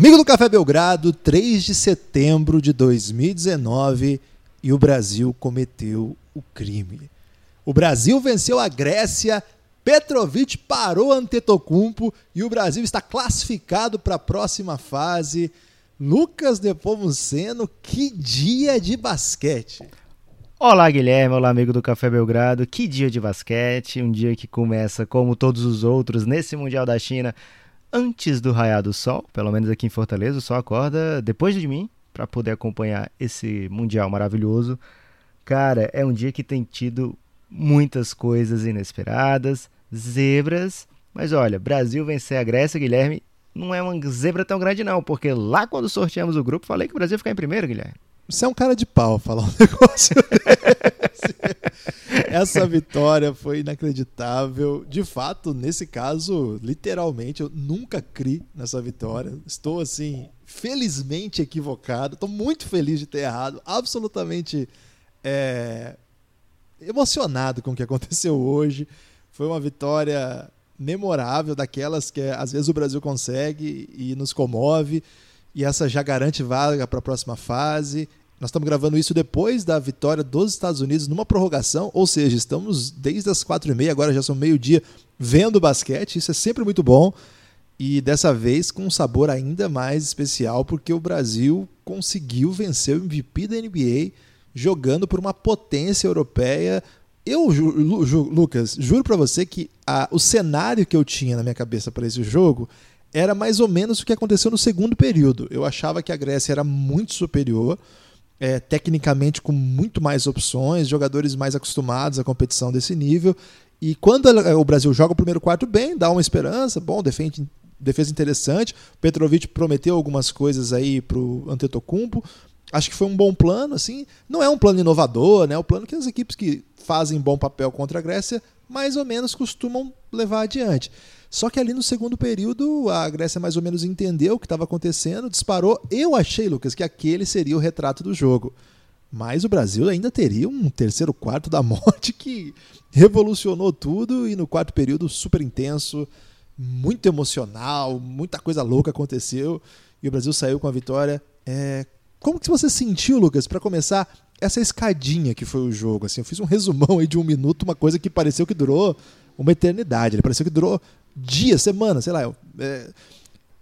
Amigo do Café Belgrado, 3 de setembro de 2019 e o Brasil cometeu o crime. O Brasil venceu a Grécia, Petrovic parou Antetokounmpo e o Brasil está classificado para a próxima fase. Lucas Nepomuceno, que dia de basquete! Olá, Guilherme. Olá, amigo do Café Belgrado. Que dia de basquete. Um dia que começa, como todos os outros, nesse Mundial da China, antes do raiar do sol. Pelo menos aqui em Fortaleza, o sol acorda depois de mim para poder acompanhar esse Mundial maravilhoso. Cara, é um dia que tem tido muitas coisas inesperadas, zebras. Mas olha, Brasil vencer a Grécia, Guilherme, não é uma zebra tão grande, não, porque lá quando sorteamos o grupo, falei que o Brasil ia ficar em primeiro, Guilherme. Você é um cara de pau falar um negócio. Essa vitória foi inacreditável. De fato, nesse caso, literalmente, eu nunca criei nessa vitória. Estou, assim, felizmente equivocado. Estou muito feliz de ter errado. Absolutamente é, emocionado com o que aconteceu hoje. Foi uma vitória memorável, daquelas que às vezes o Brasil consegue e nos comove. E essa já garante vaga para a próxima fase. Nós estamos gravando isso depois da vitória dos Estados Unidos numa prorrogação, ou seja, estamos desde as quatro e meia, agora já são meio-dia, vendo basquete. Isso é sempre muito bom. E dessa vez com um sabor ainda mais especial, porque o Brasil conseguiu vencer o MVP da NBA jogando por uma potência europeia. Eu, Ju, Lu, Lucas, juro para você que a, o cenário que eu tinha na minha cabeça para esse jogo era mais ou menos o que aconteceu no segundo período. Eu achava que a Grécia era muito superior, é, tecnicamente com muito mais opções, jogadores mais acostumados à competição desse nível. E quando o Brasil joga o primeiro quarto bem, dá uma esperança, bom, defende, defesa interessante. Petrovic prometeu algumas coisas aí pro Antetokounmpo. Acho que foi um bom plano, assim. Não é um plano inovador, né? É o plano que as equipes que fazem bom papel contra a Grécia mais ou menos costumam levar adiante. Só que ali no segundo período, a Grécia mais ou menos entendeu o que estava acontecendo, disparou. Eu achei, Lucas, que aquele seria o retrato do jogo. Mas o Brasil ainda teria um terceiro quarto da morte que revolucionou tudo e no quarto período super intenso, muito emocional, muita coisa louca aconteceu e o Brasil saiu com a vitória. É... Como que você sentiu, Lucas, para começar essa escadinha que foi o jogo? Assim, eu fiz um resumão aí de um minuto, uma coisa que pareceu que durou uma eternidade. Ele pareceu que durou dias, semanas, sei lá. É...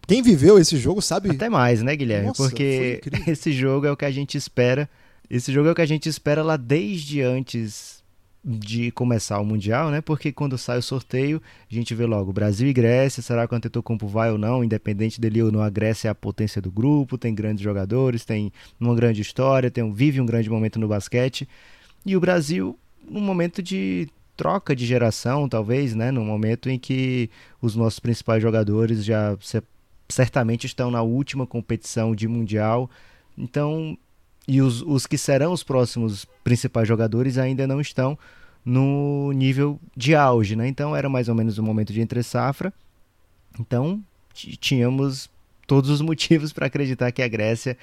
Quem viveu esse jogo sabe. Até mais, né, Guilherme? Nossa, Porque esse jogo é o que a gente espera. Esse jogo é o que a gente espera lá desde antes de começar o Mundial, né? Porque quando sai o sorteio, a gente vê logo Brasil e Grécia, será que o Antetokounmpo vai ou não, independente dele ou não, a Grécia é a potência do grupo, tem grandes jogadores, tem uma grande história, tem um, vive um grande momento no basquete. E o Brasil, num momento de troca de geração, talvez, né? No momento em que os nossos principais jogadores já certamente estão na última competição de mundial. Então, e os, os que serão os próximos principais jogadores ainda não estão no nível de auge, né? Então era mais ou menos o um momento de entre safra. Então tínhamos todos os motivos para acreditar que a Grécia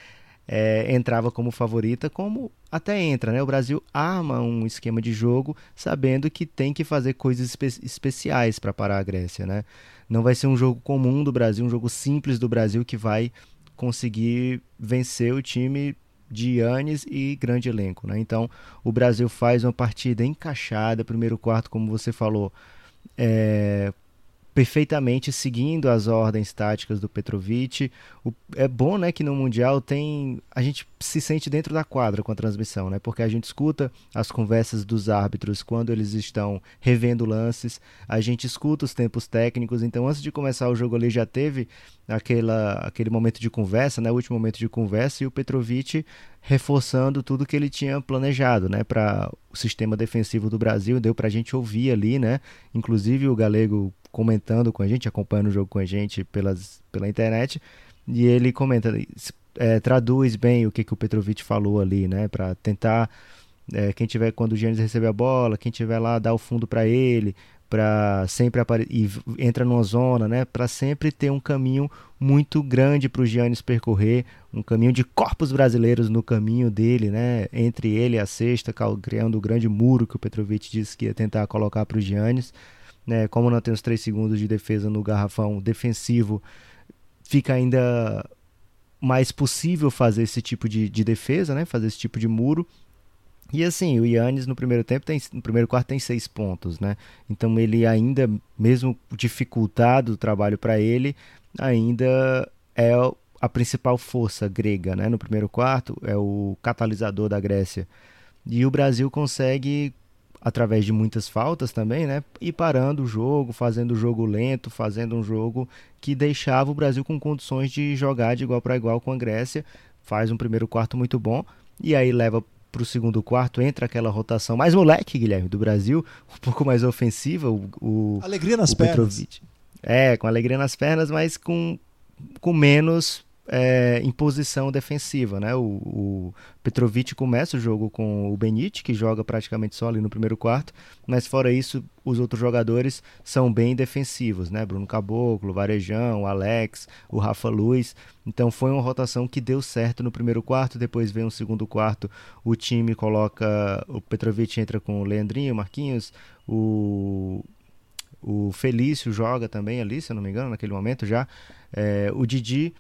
é, entrava como favorita, como até entra, né? O Brasil arma um esquema de jogo sabendo que tem que fazer coisas espe especiais para parar a Grécia, né? Não vai ser um jogo comum do Brasil, um jogo simples do Brasil que vai conseguir vencer o time de Yannis e grande elenco, né? Então o Brasil faz uma partida encaixada, primeiro quarto, como você falou, é, perfeitamente seguindo as ordens táticas do Petrovic. O, é bom, né, que no mundial tem a gente se sente dentro da quadra com a transmissão, né? Porque a gente escuta as conversas dos árbitros quando eles estão revendo lances, a gente escuta os tempos técnicos. Então, antes de começar o jogo ali já teve aquela aquele momento de conversa, né, o último momento de conversa e o Petrovic reforçando tudo que ele tinha planejado, né, para o sistema defensivo do Brasil, deu para a gente ouvir ali, né, inclusive o Galego comentando com a gente, acompanhando o jogo com a gente pelas, pela internet, e ele comenta, é, traduz bem o que, que o Petrovic falou ali, né, para tentar é, quem tiver quando o Giannis receber a bola, quem tiver lá dar o fundo para ele, para sempre e entra numa zona, né, para sempre ter um caminho muito grande para o Giannis percorrer, um caminho de corpos brasileiros no caminho dele, né, entre ele e a sexta, criando o grande muro que o Petrovic disse que ia tentar colocar para o Giannis, né, como não tem os três segundos de defesa no garrafão defensivo, fica ainda mais possível fazer esse tipo de, de defesa, né, fazer esse tipo de muro, e assim, o Yannis no primeiro tempo tem, no primeiro quarto tem seis pontos, né? Então ele ainda, mesmo dificultado o trabalho para ele, ainda é a principal força grega, né? No primeiro quarto é o catalisador da Grécia. E o Brasil consegue através de muitas faltas também, né? E parando o jogo, fazendo o jogo lento, fazendo um jogo que deixava o Brasil com condições de jogar de igual para igual com a Grécia. Faz um primeiro quarto muito bom e aí leva para o segundo quarto entra aquela rotação mais moleque, Guilherme, do Brasil, um pouco mais ofensiva. O, o alegria nas o pernas. Petrovic. É, com alegria nas pernas, mas com, com menos é, em posição defensiva. Né? O, o, Petrovic começa o jogo com o Benite, que joga praticamente só ali no primeiro quarto, mas fora isso, os outros jogadores são bem defensivos. Né? Bruno Caboclo, Varejão, Alex, o Rafa Luz. Então foi uma rotação que deu certo no primeiro quarto, depois vem o segundo quarto, o time coloca. O Petrovic entra com o Leandrinho, Marquinhos, o. O Felício joga também ali, se eu não me engano, naquele momento já. É, o Didi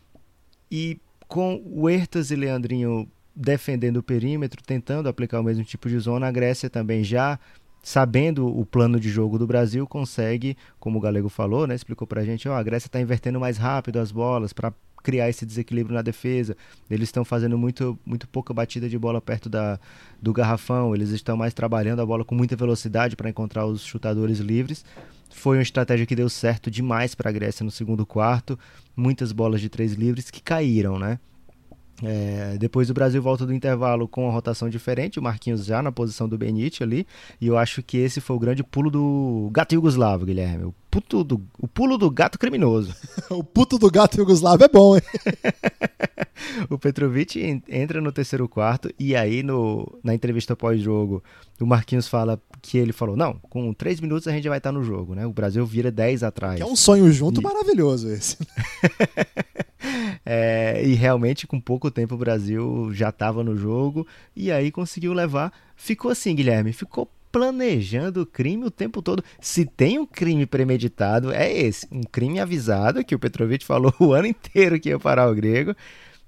e com o Hertas e Leandrinho defendendo o perímetro, tentando aplicar o mesmo tipo de zona, a Grécia também já sabendo o plano de jogo do Brasil, consegue, como o Galego falou, né, explicou pra gente, ó, a Grécia está invertendo mais rápido as bolas para criar esse desequilíbrio na defesa. Eles estão fazendo muito, muito pouca batida de bola perto da, do garrafão, eles estão mais trabalhando a bola com muita velocidade para encontrar os chutadores livres. Foi uma estratégia que deu certo demais para a Grécia no segundo quarto. Muitas bolas de três livres que caíram, né? É, depois o Brasil volta do intervalo com uma rotação diferente, o Marquinhos já na posição do Benite ali, e eu acho que esse foi o grande pulo do gato Yugoslavo, Guilherme. O, puto do, o pulo do gato criminoso. o puto do gato Yugoslavo é bom, hein? o Petrovic entra no terceiro quarto e aí no, na entrevista pós-jogo o Marquinhos fala que ele falou, não, com três minutos a gente vai estar no jogo, né? O Brasil vira 10 atrás. Que é um sonho junto e... maravilhoso esse. é, e realmente com pouco tempo o Brasil já estava no jogo e aí conseguiu levar. Ficou assim, Guilherme, ficou planejando o crime o tempo todo. Se tem um crime premeditado, é esse. Um crime avisado, que o Petrovic falou o ano inteiro que ia parar o grego.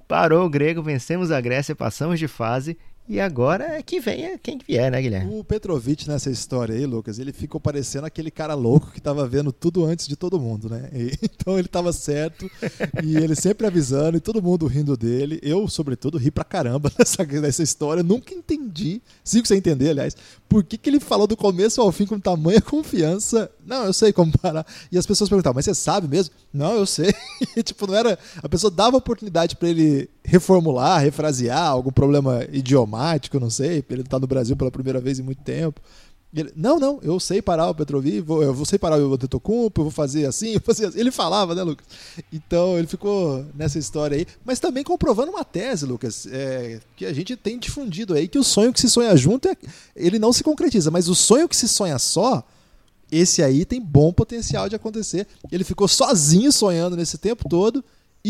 Parou o grego, vencemos a Grécia, passamos de fase e agora é que venha quem vier, né, Guilherme? O Petrovic nessa história aí, Lucas, ele ficou parecendo aquele cara louco que estava vendo tudo antes de todo mundo, né? E, então ele estava certo e ele sempre avisando e todo mundo rindo dele. Eu, sobretudo, ri pra caramba nessa, nessa história. Nunca entendi, sigo sem entender, aliás, por que, que ele falou do começo ao fim com tamanha confiança. Não, eu sei como parar. E as pessoas perguntavam, mas você sabe mesmo? Não, eu sei. E, tipo, não era. A pessoa dava oportunidade para ele reformular, refrasear algum problema idiomático, não sei, ele está no Brasil pela primeira vez em muito tempo. Ele, não, não, eu sei parar o Petrovic, vou, eu vou sei parar o Antetokounmpo, eu vou fazer assim, eu vou fazer assim. Ele falava, né, Lucas? Então ele ficou nessa história aí, mas também comprovando uma tese, Lucas, é, que a gente tem difundido aí, que o sonho que se sonha junto, é, ele não se concretiza, mas o sonho que se sonha só, esse aí tem bom potencial de acontecer. Ele ficou sozinho sonhando nesse tempo todo,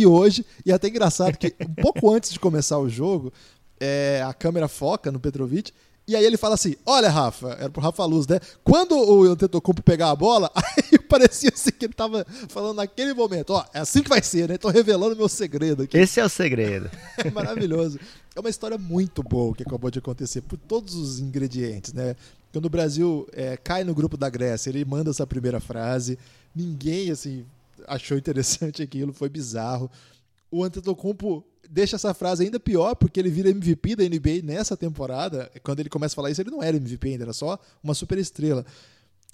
e hoje, e é até engraçado que um pouco antes de começar o jogo, é, a câmera foca no Petrovic e aí ele fala assim: Olha, Rafa, era pro Rafa Luz, né? Quando o Antetokounmpo pegar a bola, aí parecia assim que ele tava falando naquele momento: Ó, é assim que vai ser, né? Tô revelando meu segredo aqui. Esse é o segredo. é maravilhoso. É uma história muito boa que acabou de acontecer por todos os ingredientes, né? Quando o Brasil é, cai no grupo da Grécia, ele manda essa primeira frase. Ninguém, assim, achou interessante aquilo, foi bizarro. O Antetokounmpo deixa essa frase ainda pior, porque ele vira MVP da NBA nessa temporada. Quando ele começa a falar isso, ele não era MVP ainda, era só uma super estrela.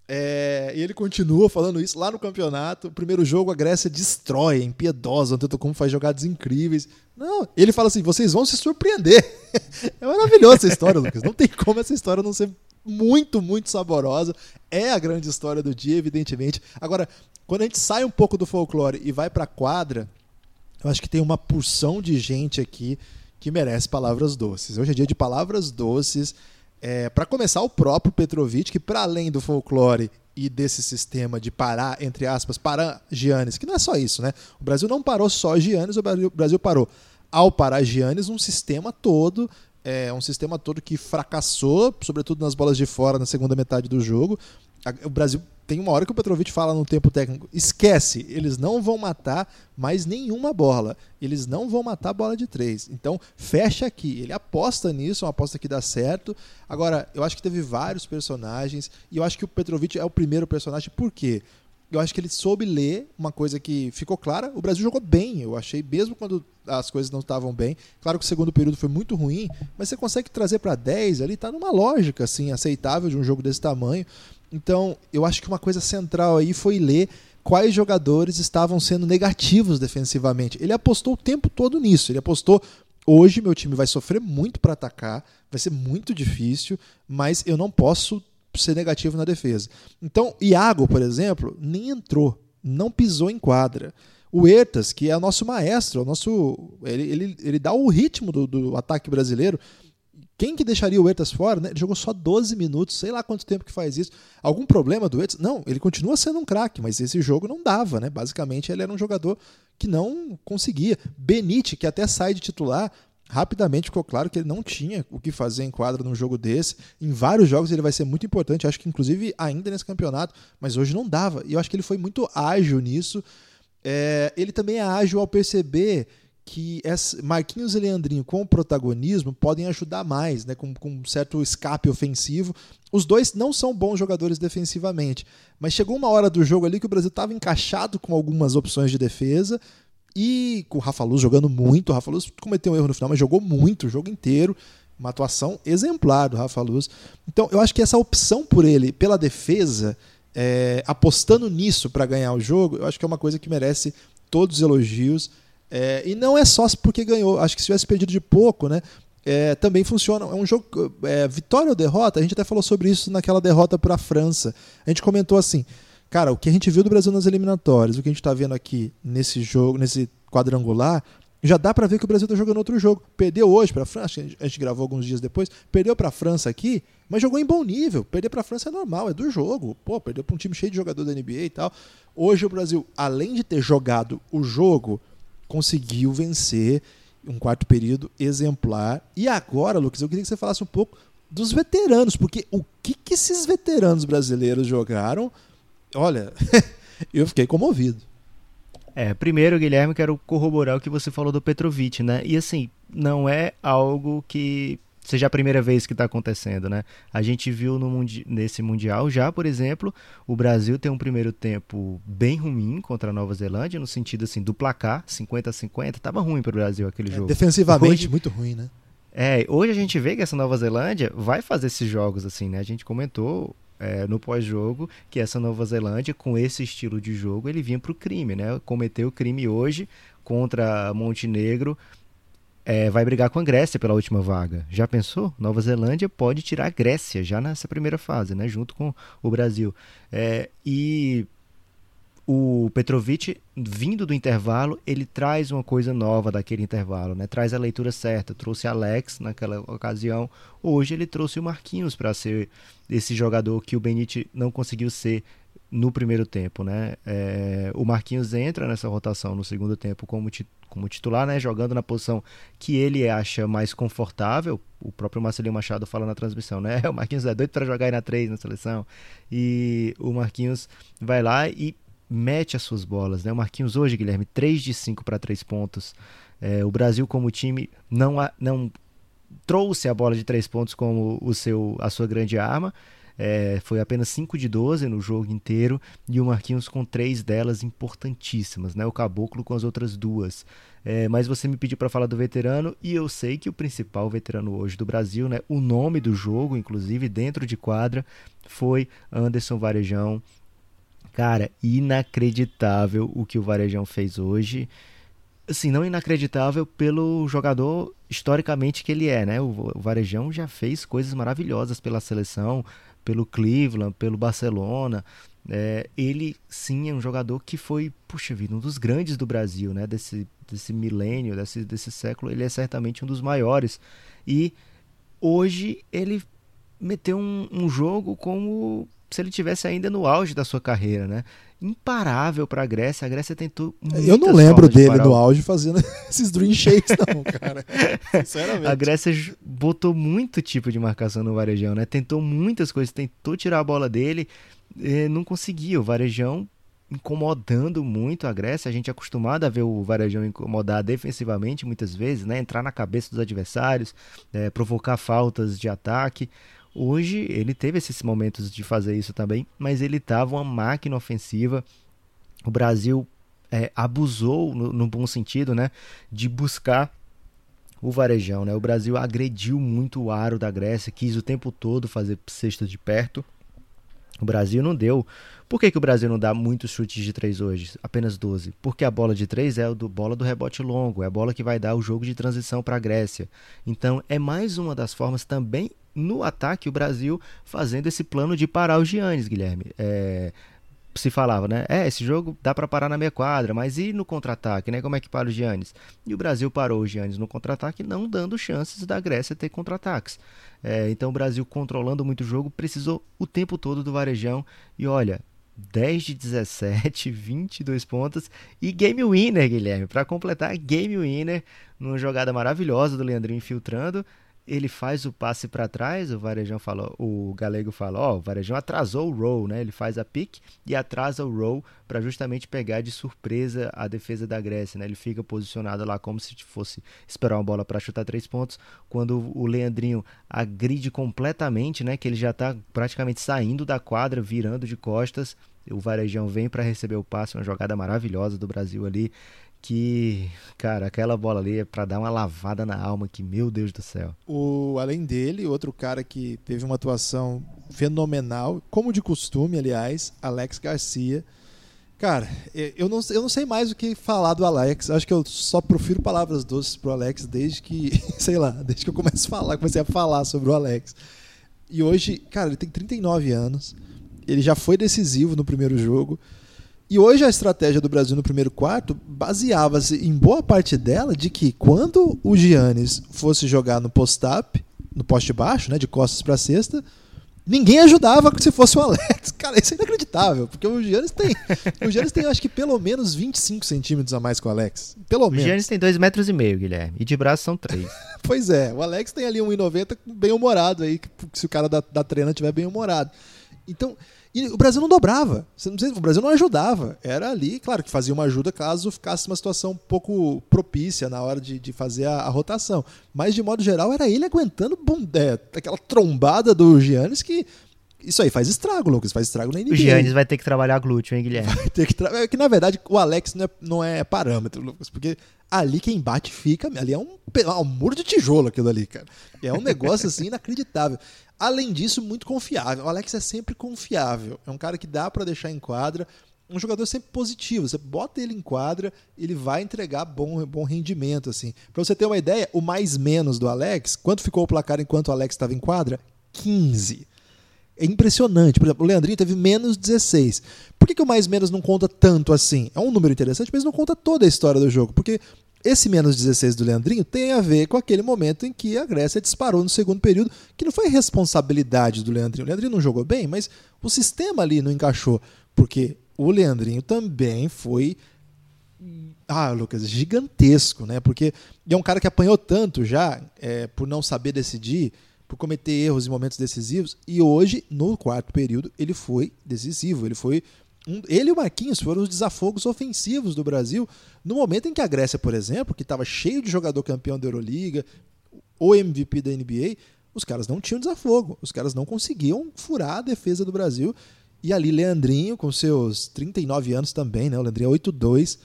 É, e ele continua falando isso lá no campeonato. Primeiro jogo, a Grécia destrói, é impiedosa. O Antetokounmpo faz jogadas incríveis. Não, ele fala assim: vocês vão se surpreender. é maravilhosa essa história, Lucas. Não tem como essa história não ser muito, muito saborosa. É a grande história do dia, evidentemente. Agora, quando a gente sai um pouco do folclore e vai para a quadra, eu acho que tem uma porção de gente aqui que merece palavras doces. Hoje é dia de palavras doces. É, para começar, o próprio Petrovic, que para além do folclore e desse sistema de parar, entre aspas, parar Giannis, que não é só isso, né? O Brasil não parou só Giannis, o Brasil, o Brasil parou ao parar Giannis um sistema todo, é um sistema todo que fracassou, sobretudo nas bolas de fora na segunda metade do jogo. O Brasil tem uma hora que o Petrovic fala no tempo técnico: esquece, eles não vão matar mais nenhuma bola. Eles não vão matar bola de três. Então, fecha aqui. Ele aposta nisso, é uma aposta que dá certo. Agora, eu acho que teve vários personagens, e eu acho que o Petrovic é o primeiro personagem, por quê? Eu acho que ele soube ler uma coisa que ficou clara. O Brasil jogou bem, eu achei, mesmo quando as coisas não estavam bem. Claro que o segundo período foi muito ruim, mas você consegue trazer para 10 ali, tá numa lógica assim, aceitável de um jogo desse tamanho. Então, eu acho que uma coisa central aí foi ler quais jogadores estavam sendo negativos defensivamente. Ele apostou o tempo todo nisso. Ele apostou hoje meu time vai sofrer muito para atacar, vai ser muito difícil, mas eu não posso ser negativo na defesa. Então, Iago, por exemplo, nem entrou, não pisou em quadra. O Ertas, que é o nosso maestro, o nosso, ele, ele, ele dá o ritmo do, do ataque brasileiro. Quem que deixaria o Ertas fora? Né? Ele jogou só 12 minutos, sei lá quanto tempo que faz isso. Algum problema do Ertas? Não, ele continua sendo um craque, mas esse jogo não dava, né? Basicamente ele era um jogador que não conseguia. Benite, que até sai de titular, rapidamente ficou claro que ele não tinha o que fazer em quadra num jogo desse. Em vários jogos ele vai ser muito importante, acho que inclusive ainda nesse campeonato, mas hoje não dava. E eu acho que ele foi muito ágil nisso. É, ele também é ágil ao perceber que Marquinhos e Leandrinho com protagonismo podem ajudar mais, né, com, com um certo escape ofensivo. Os dois não são bons jogadores defensivamente, mas chegou uma hora do jogo ali que o Brasil estava encaixado com algumas opções de defesa e com o Rafa Luz jogando muito. O Rafa Luz cometeu um erro no final, mas jogou muito o jogo inteiro. Uma atuação exemplar do Rafa Luz. Então eu acho que essa opção por ele, pela defesa, é, apostando nisso para ganhar o jogo, eu acho que é uma coisa que merece todos os elogios é, e não é só porque ganhou. Acho que se tivesse perdido de pouco, né? É, também funciona. É um jogo. É, vitória ou derrota? A gente até falou sobre isso naquela derrota para a França. A gente comentou assim. Cara, o que a gente viu do Brasil nas eliminatórias, o que a gente está vendo aqui nesse jogo, nesse quadrangular, já dá para ver que o Brasil está jogando outro jogo. Perdeu hoje para a França, a gente gravou alguns dias depois, perdeu para a França aqui, mas jogou em bom nível. Perder para a França é normal, é do jogo. Pô, perdeu para um time cheio de jogador da NBA e tal. Hoje o Brasil, além de ter jogado o jogo conseguiu vencer um quarto período exemplar. E agora, Lucas, eu queria que você falasse um pouco dos veteranos, porque o que, que esses veteranos brasileiros jogaram, olha, eu fiquei comovido. É, primeiro, Guilherme, quero corroborar o que você falou do Petrovic, né? E assim, não é algo que seja a primeira vez que está acontecendo, né? A gente viu no mundi nesse Mundial já, por exemplo, o Brasil tem um primeiro tempo bem ruim contra a Nova Zelândia, no sentido assim, do placar, 50 a 50, estava ruim para o Brasil aquele é, jogo. Defensivamente, hoje, muito ruim, né? É, hoje a gente vê que essa Nova Zelândia vai fazer esses jogos assim, né? A gente comentou é, no pós-jogo que essa Nova Zelândia, com esse estilo de jogo, ele vinha para o crime, né? Cometeu o crime hoje contra Montenegro, é, vai brigar com a Grécia pela última vaga. Já pensou? Nova Zelândia pode tirar a Grécia já nessa primeira fase, né? junto com o Brasil. É, e o Petrovic, vindo do intervalo, ele traz uma coisa nova daquele intervalo, né? traz a leitura certa. Trouxe Alex naquela ocasião, hoje ele trouxe o Marquinhos para ser esse jogador que o Benite não conseguiu ser no primeiro tempo, né? É, o Marquinhos entra nessa rotação no segundo tempo como, como titular, né? Jogando na posição que ele acha mais confortável. O próprio Marcelinho Machado fala na transmissão, né? O Marquinhos é doido para jogar aí na 3 na seleção. E o Marquinhos vai lá e mete as suas bolas, né? O Marquinhos hoje, Guilherme, 3 de 5 para 3 pontos. É, o Brasil como time não, não trouxe a bola de 3 pontos como o seu, a sua grande arma, é, foi apenas 5 de 12 no jogo inteiro e o Marquinhos com três delas importantíssimas, né? O Caboclo com as outras duas. É, mas você me pediu para falar do veterano e eu sei que o principal veterano hoje do Brasil, né? O nome do jogo, inclusive dentro de quadra, foi Anderson Varejão. Cara, inacreditável o que o Varejão fez hoje assim, não inacreditável pelo jogador historicamente que ele é, né? O Varejão já fez coisas maravilhosas pela seleção, pelo Cleveland, pelo Barcelona. É, ele sim é um jogador que foi, puxa vida, um dos grandes do Brasil, né? Desse, desse milênio, desse, desse século, ele é certamente um dos maiores. E hoje ele meteu um, um jogo como se ele tivesse ainda no auge da sua carreira, né? Imparável para a Grécia. A Grécia tentou. Eu não lembro dele no auge fazendo esses dream shakes, não, cara. Sinceramente. A Grécia botou muito tipo de marcação no Varejão, né? Tentou muitas coisas, tentou tirar a bola dele, eh, não conseguiu. O Varejão incomodando muito a Grécia. A gente é acostumado a ver o Varejão incomodar defensivamente muitas vezes, né? entrar na cabeça dos adversários, é, provocar faltas de ataque. Hoje ele teve esses momentos de fazer isso também, mas ele estava uma máquina ofensiva. O Brasil é, abusou, no, no, bom sentido, né, de buscar o varejão. Né? O Brasil agrediu muito o aro da Grécia, quis o tempo todo fazer cestas de perto. O Brasil não deu. Por que, que o Brasil não dá muitos chutes de três hoje? Apenas 12. Porque a bola de três é a do bola do rebote longo, é a bola que vai dar o jogo de transição para a Grécia. Então é mais uma das formas também no ataque o Brasil fazendo esse plano de parar os Giannis, Guilherme. É, se falava, né? É, esse jogo dá para parar na meia quadra, mas e no contra-ataque, né? Como é que para o Giannis? E o Brasil parou o Giannis no contra-ataque, não dando chances da Grécia ter contra-ataques. É, então o Brasil controlando muito o jogo, precisou o tempo todo do Varejão. E olha, 10 de 17, 22 pontos e game winner, Guilherme, para completar game winner numa jogada maravilhosa do Leandrinho infiltrando ele faz o passe para trás, o Varejão falou, o Galego fala, ó, o Varejão atrasou o roll, né? Ele faz a pick e atrasa o roll para justamente pegar de surpresa a defesa da Grécia, né? Ele fica posicionado lá como se fosse esperar uma bola para chutar três pontos, quando o Leandrinho agride completamente, né? Que ele já está praticamente saindo da quadra, virando de costas, o Varejão vem para receber o passe, uma jogada maravilhosa do Brasil ali que, cara, aquela bola ali é para dar uma lavada na alma que, meu Deus do céu. O além dele, outro cara que teve uma atuação fenomenal, como de costume, aliás, Alex Garcia. Cara, eu não, eu não sei mais o que falar do Alex. Acho que eu só profiro palavras doces pro Alex desde que, sei lá, desde que eu comecei a falar, comecei a falar sobre o Alex. E hoje, cara, ele tem 39 anos. Ele já foi decisivo no primeiro jogo. E hoje a estratégia do Brasil no primeiro quarto baseava-se em boa parte dela de que quando o Giannis fosse jogar no post-up, no poste baixo, né, de costas para cesta, ninguém ajudava se fosse o Alex. Cara, isso é inacreditável, porque o Giannis tem, o Giannis tem acho que pelo menos 25 centímetros a mais que o Alex. Pelo menos. O Giannis tem 2,5 metros e meio, Guilherme, e de braço são 3. pois é, o Alex tem ali 1,90 bem humorado aí, se o cara da, da treina tiver bem humorado. Então, e o Brasil não dobrava. O Brasil não ajudava. Era ali, claro, que fazia uma ajuda caso ficasse uma situação um pouco propícia na hora de, de fazer a, a rotação. Mas, de modo geral, era ele aguentando bom, é, aquela trombada do Giannis que. Isso aí faz estrago, Lucas. Faz estrago na NBA. O Giannis vai ter que trabalhar glúteo, hein, Guilherme? Vai ter que trabalhar. É que, na verdade, o Alex não é, não é parâmetro, Lucas. Porque ali quem bate fica. Ali é um, é um muro de tijolo aquilo ali, cara. É um negócio assim inacreditável. Além disso, muito confiável. O Alex é sempre confiável. É um cara que dá para deixar em quadra. Um jogador sempre positivo. Você bota ele em quadra, ele vai entregar bom, bom rendimento. assim. Para você ter uma ideia, o mais menos do Alex, quanto ficou o placar enquanto o Alex estava em quadra? 15. É impressionante. Por exemplo, o Leandrinho teve menos 16. Por que, que o mais menos não conta tanto assim? É um número interessante, mas não conta toda a história do jogo. Porque esse menos 16 do Leandrinho tem a ver com aquele momento em que a Grécia disparou no segundo período, que não foi responsabilidade do Leandrinho. O Leandrinho não jogou bem, mas o sistema ali não encaixou, porque o Leandrinho também foi ah, Lucas, gigantesco, né? Porque é um cara que apanhou tanto já é, por não saber decidir, por cometer erros em momentos decisivos, e hoje, no quarto período, ele foi decisivo, ele foi um, ele e o Marquinhos foram os desafogos ofensivos do Brasil no momento em que a Grécia, por exemplo, que estava cheio de jogador campeão da Euroliga, o MVP da NBA, os caras não tinham desafogo, os caras não conseguiam furar a defesa do Brasil. E ali Leandrinho, com seus 39 anos também, né? O Leandrinho é 8'2".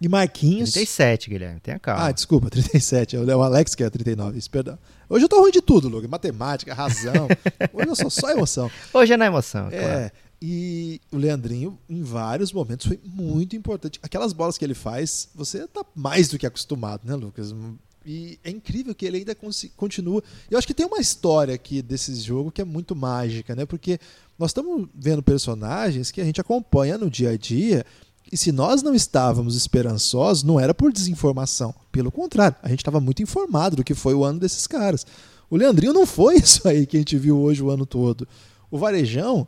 E Marquinhos. 37, Guilherme, tenha calma. Ah, desculpa, 37. É o Alex que é 39, perdão. Hoje eu tô ruim de tudo, Lucas. Matemática, razão. Hoje eu sou só emoção. Hoje é na emoção, é. Claro. E o Leandrinho, em vários momentos, foi muito importante. Aquelas bolas que ele faz, você tá mais do que acostumado, né, Lucas? E é incrível que ele ainda continua. Eu acho que tem uma história aqui desse jogo que é muito mágica, né? Porque nós estamos vendo personagens que a gente acompanha no dia a dia. E se nós não estávamos esperançosos, não era por desinformação. Pelo contrário, a gente estava muito informado do que foi o ano desses caras. O Leandrinho não foi isso aí que a gente viu hoje o ano todo. O Varejão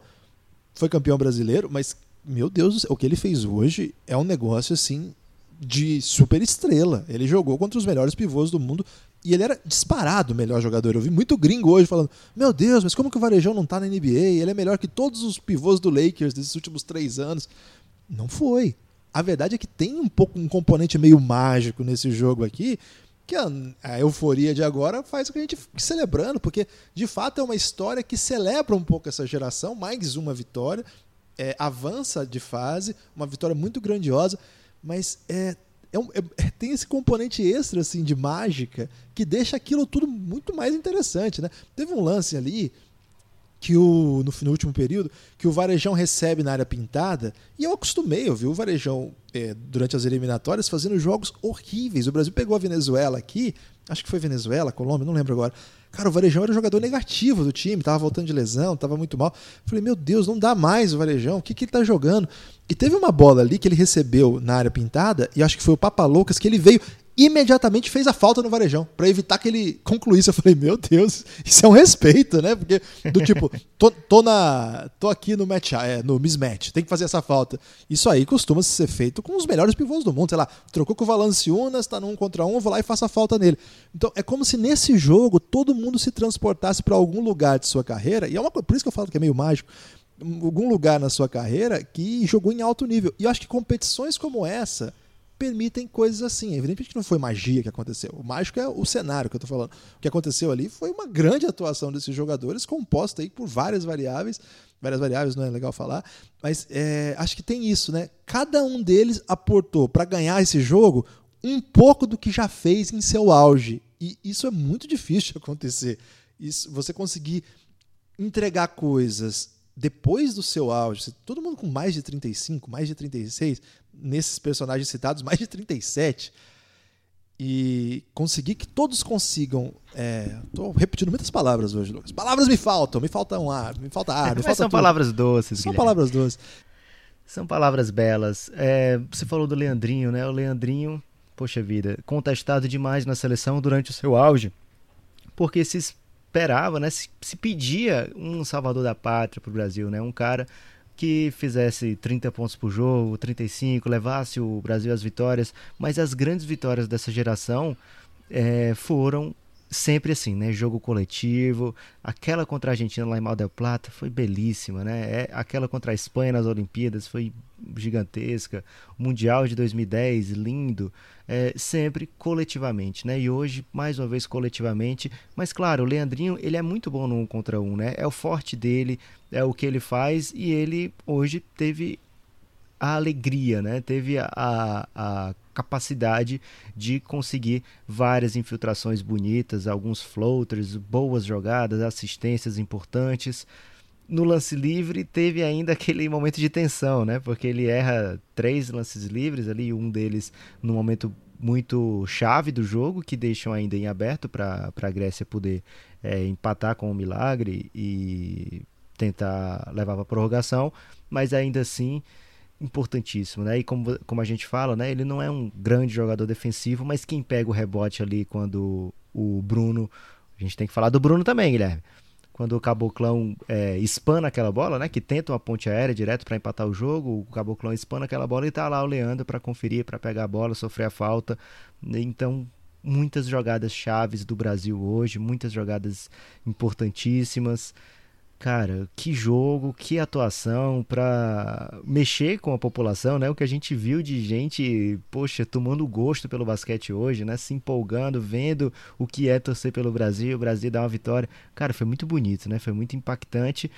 foi campeão brasileiro, mas, meu Deus, o que ele fez hoje é um negócio assim de super estrela. Ele jogou contra os melhores pivôs do mundo e ele era disparado o melhor jogador. Eu vi muito gringo hoje falando: Meu Deus, mas como que o Varejão não tá na NBA? Ele é melhor que todos os pivôs do Lakers desses últimos três anos. Não foi. A verdade é que tem um pouco um componente meio mágico nesse jogo aqui, que a, a, euforia de agora faz com que a gente fique celebrando, porque de fato é uma história que celebra um pouco essa geração, mais uma vitória, é, avança de fase, uma vitória muito grandiosa, mas é, é, um, é, tem esse componente extra assim de mágica que deixa aquilo tudo muito mais interessante, né? Teve um lance ali que o no, no, último período que o Varejão recebe na área pintada e eu acostumei, eu vi o Varejão é, durante as eliminatórias fazendo jogos horríveis. O Brasil pegou a Venezuela aqui, acho que foi Venezuela, Colômbia, não lembro agora. Cara, o Varejão era o jogador negativo do time, tava voltando de lesão, tava muito mal. Falei, meu Deus, não dá mais o Varejão, o que, que ele tá jogando? E teve uma bola ali que ele recebeu na área pintada, e acho que foi o Papa Loucas que ele veio imediatamente fez a falta no Varejão, para evitar que ele concluísse. Eu falei, meu Deus, isso é um respeito, né? Porque, do tipo, tô, tô, na, tô aqui no match, é, no mismatch, tem que fazer essa falta. Isso aí costuma ser feito com os melhores pivôs do mundo, sei lá, trocou com o Valanciunas, tá num contra um, vou lá e faço a falta nele. Então, é como se nesse jogo todo mundo se transportasse para algum lugar de sua carreira, e é uma por isso que eu falo que é meio mágico, algum lugar na sua carreira que jogou em alto nível. E eu acho que competições como essa permitem coisas assim. Evidentemente que não foi magia que aconteceu. O mágico é o cenário que eu estou falando. O que aconteceu ali foi uma grande atuação desses jogadores, composta aí por várias variáveis. Várias variáveis, não é legal falar, mas é, acho que tem isso, né? Cada um deles aportou para ganhar esse jogo um pouco do que já fez em seu auge. E isso é muito difícil de acontecer. Isso, você conseguir entregar coisas depois do seu auge, todo mundo com mais de 35, mais de 36, nesses personagens citados, mais de 37, e conseguir que todos consigam. Estou é, repetindo muitas palavras hoje, Lucas. Palavras me faltam, me falta um ar, me falta ar, me Mas falta são tudo. palavras doces. São Guilherme. palavras doces. São palavras belas. É, você falou do Leandrinho, né? O Leandrinho, poxa vida, contestado demais na seleção durante o seu auge, porque se esperava, né? Se, se pedia um salvador da pátria para o Brasil, né? Um cara que fizesse 30 pontos por jogo, 35, levasse o Brasil às vitórias, mas as grandes vitórias dessa geração é, foram sempre assim, né? Jogo coletivo. Aquela contra a Argentina lá em Mal del Plata foi belíssima, né? É, aquela contra a Espanha nas Olimpíadas foi gigantesca. Mundial de 2010, lindo. É, sempre coletivamente, né? E hoje, mais uma vez, coletivamente. Mas claro, o Leandrinho, ele é muito bom no um contra um, né? É o forte dele, é o que ele faz e ele hoje teve a alegria, né? Teve a, a capacidade de conseguir várias infiltrações bonitas, alguns floaters, boas jogadas, assistências importantes. No lance livre teve ainda aquele momento de tensão, né? Porque ele erra três lances livres ali, um deles no momento muito chave do jogo, que deixam ainda em aberto para a Grécia poder é, empatar com o milagre e tentar levar para a prorrogação, mas ainda assim importantíssimo, né? E como, como a gente fala, né? Ele não é um grande jogador defensivo, mas quem pega o rebote ali quando o Bruno, a gente tem que falar do Bruno também, Guilherme. Quando o Caboclão é, espana aquela bola, né? Que tenta uma ponte aérea direto para empatar o jogo, o Caboclão espana aquela bola e tá lá o Leandro para conferir, para pegar a bola, sofrer a falta. Então, muitas jogadas chaves do Brasil hoje, muitas jogadas importantíssimas. Cara, que jogo, que atuação para mexer com a população, né? O que a gente viu de gente, poxa, tomando gosto pelo basquete hoje, né? Se empolgando, vendo o que é torcer pelo Brasil, o Brasil dar uma vitória. Cara, foi muito bonito, né? Foi muito impactante.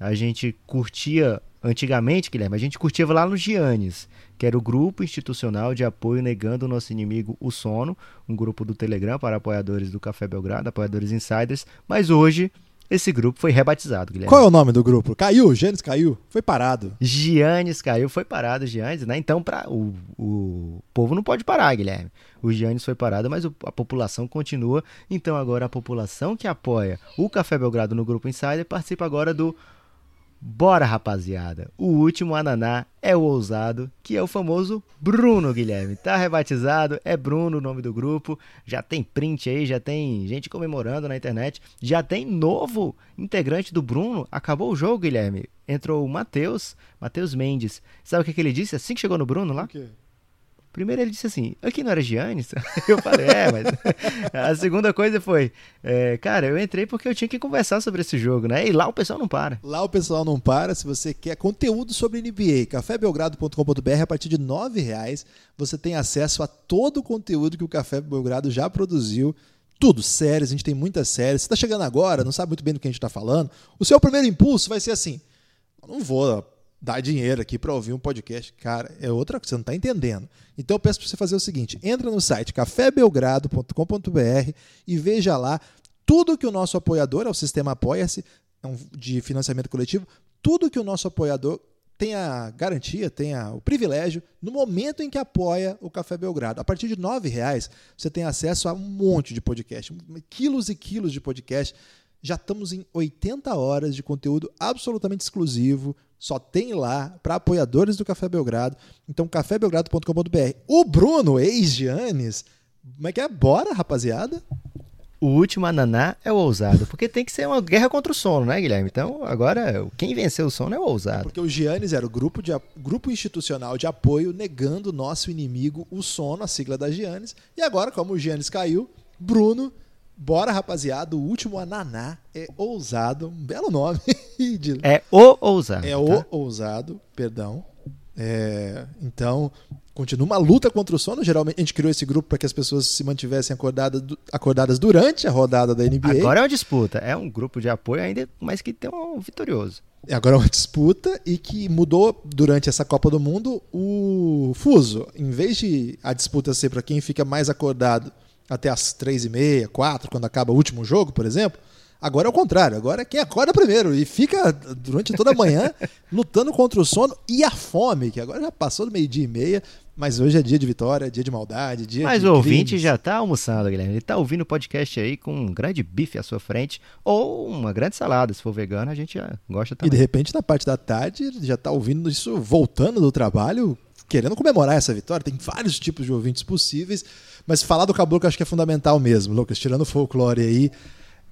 A gente curtia antigamente, Guilherme, a gente curtia lá no Giannis, que era o grupo institucional de apoio negando o nosso inimigo o sono, um grupo do Telegram para apoiadores do Café Belgrado, apoiadores insiders, mas hoje esse grupo foi rebatizado, Guilherme. Qual é o nome do grupo? Caiu? Giannis caiu? Foi parado. Giannis caiu, foi parado, Giannis, né? Então, pra, o, o povo não pode parar, Guilherme. O Giannis foi parado, mas o, a população continua. Então, agora a população que apoia o Café Belgrado no Grupo Insider participa agora do Bora, rapaziada. O último ananá é o ousado, que é o famoso Bruno Guilherme. Tá rebatizado, é Bruno o nome do grupo. Já tem print aí, já tem gente comemorando na internet. Já tem novo integrante do Bruno. Acabou o jogo, Guilherme. Entrou o Matheus, Matheus Mendes. Sabe o que, que ele disse assim que chegou no Bruno lá? O quê? Primeiro ele disse assim, aqui não era Giannis? Eu falei, é, mas... a segunda coisa foi, é, cara, eu entrei porque eu tinha que conversar sobre esse jogo, né? E lá o pessoal não para. Lá o pessoal não para. Se você quer conteúdo sobre NBA, cafébelgrado.com.br, a partir de R$ reais você tem acesso a todo o conteúdo que o Café Belgrado já produziu. Tudo, séries, a gente tem muitas séries. Você está chegando agora, não sabe muito bem do que a gente está falando. O seu primeiro impulso vai ser assim, não vou dar dinheiro aqui para ouvir um podcast. Cara, é outra coisa, você não está entendendo. Então eu peço para você fazer o seguinte: entra no site cafébelgrado.com.br e veja lá tudo que o nosso apoiador, é o sistema Apoia-se, é de financiamento coletivo, tudo que o nosso apoiador tem a garantia, tem o privilégio, no momento em que apoia o Café Belgrado. A partir de R$ reais você tem acesso a um monte de podcast, quilos e quilos de podcast. Já estamos em 80 horas de conteúdo absolutamente exclusivo, só tem lá para apoiadores do Café Belgrado. Então, cafébelgrado.com.br. O Bruno, ex-Giannis, como é que é? Bora, rapaziada? O último ananá é o ousado, porque tem que ser uma guerra contra o sono, né, Guilherme? Então, agora, quem venceu o sono é o ousado. Porque o Giannis era o grupo, de, grupo institucional de apoio negando nosso inimigo, o sono, a sigla da Giannis. E agora, como o Giannis caiu, Bruno Bora, rapaziada, o último Ananá é ousado, um belo nome. é o ousado. É tá? o ousado, perdão. É, então, continua uma luta contra o sono. Geralmente a gente criou esse grupo para que as pessoas se mantivessem acordadas, acordadas durante a rodada da NBA. Agora é uma disputa, é um grupo de apoio ainda, mas que tem um vitorioso. Agora é uma disputa e que mudou durante essa Copa do Mundo o fuso. Em vez de a disputa ser para quem fica mais acordado até as três e meia, quatro, quando acaba o último jogo, por exemplo. Agora é o contrário, agora é quem acorda primeiro e fica durante toda a manhã lutando contra o sono e a fome, que agora já passou do meio-dia e meia, mas hoje é dia de vitória, dia de maldade, dia mas de. Mas o ouvinte crimes. já está almoçando, Guilherme. Ele está ouvindo o podcast aí com um grande bife à sua frente ou uma grande salada. Se for vegano, a gente já gosta também. E de repente, na parte da tarde, já está ouvindo isso voltando do trabalho, querendo comemorar essa vitória. Tem vários tipos de ouvintes possíveis. Mas falar do caboclo acho que é fundamental mesmo, Lucas, tirando o folclore aí.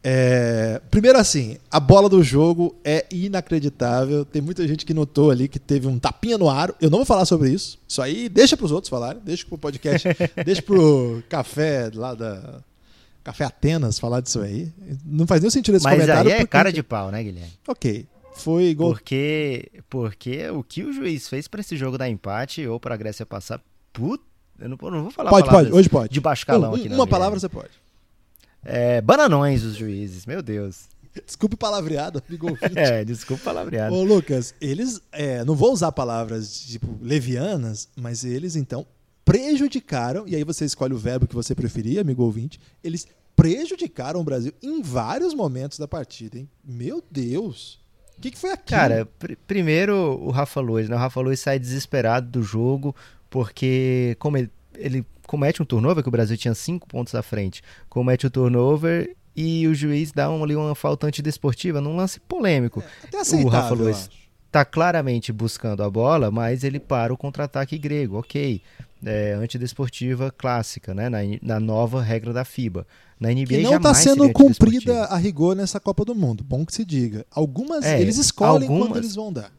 É... Primeiro, assim, a bola do jogo é inacreditável. Tem muita gente que notou ali que teve um tapinha no aro. Eu não vou falar sobre isso. Isso aí deixa para os outros falarem, deixa para o podcast, deixa para o café lá da. Café Atenas falar disso aí. Não faz nenhum sentido esse Mas comentário. Mas aí é cara de pau, né, Guilherme? Ok. Foi gol. Porque, porque o que o juiz fez para esse jogo dar empate ou para a Grécia passar, puta eu não, não vou falar Pode, pode, hoje pode. De baixo calão um, aqui. Uma palavra você pode. É, bananões os juízes, meu Deus. Desculpe palavreado, amigo ouvinte. é, desculpe palavreado. Ô, Lucas, eles, é, não vou usar palavras tipo levianas, mas eles então prejudicaram, e aí você escolhe o verbo que você preferir, amigo ouvinte, eles prejudicaram o Brasil em vários momentos da partida, hein? Meu Deus! O que, que foi aquilo? Cara, pr primeiro o Rafa Luiz, né? O Rafa Luiz sai desesperado do jogo, porque como ele, ele comete um turnover, que o Brasil tinha cinco pontos à frente, comete o turnover e o juiz dá uma, ali uma falta antidesportiva num lance polêmico. É, o Rafa Luiz está claramente buscando a bola, mas ele para o contra-ataque grego, ok. É, antidesportiva clássica, né? Na, na, nova regra da FIBA. Na NBA que não está sendo cumprida a rigor nessa Copa do Mundo, bom que se diga. Algumas é, eles escolhem algumas... quando eles vão dar.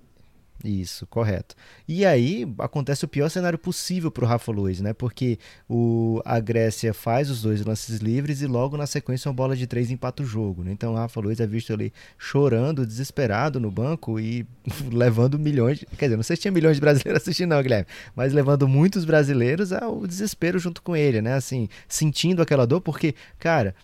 Isso, correto. E aí acontece o pior cenário possível para o Rafa Luiz, né? Porque o, a Grécia faz os dois lances livres e logo na sequência uma bola de três empata o jogo. Né? Então o Rafa Luiz é visto ali chorando, desesperado no banco e levando milhões. Quer dizer, não sei se tinha milhões de brasileiros assistindo, não, Guilherme, mas levando muitos brasileiros ao desespero junto com ele, né? Assim, sentindo aquela dor, porque, cara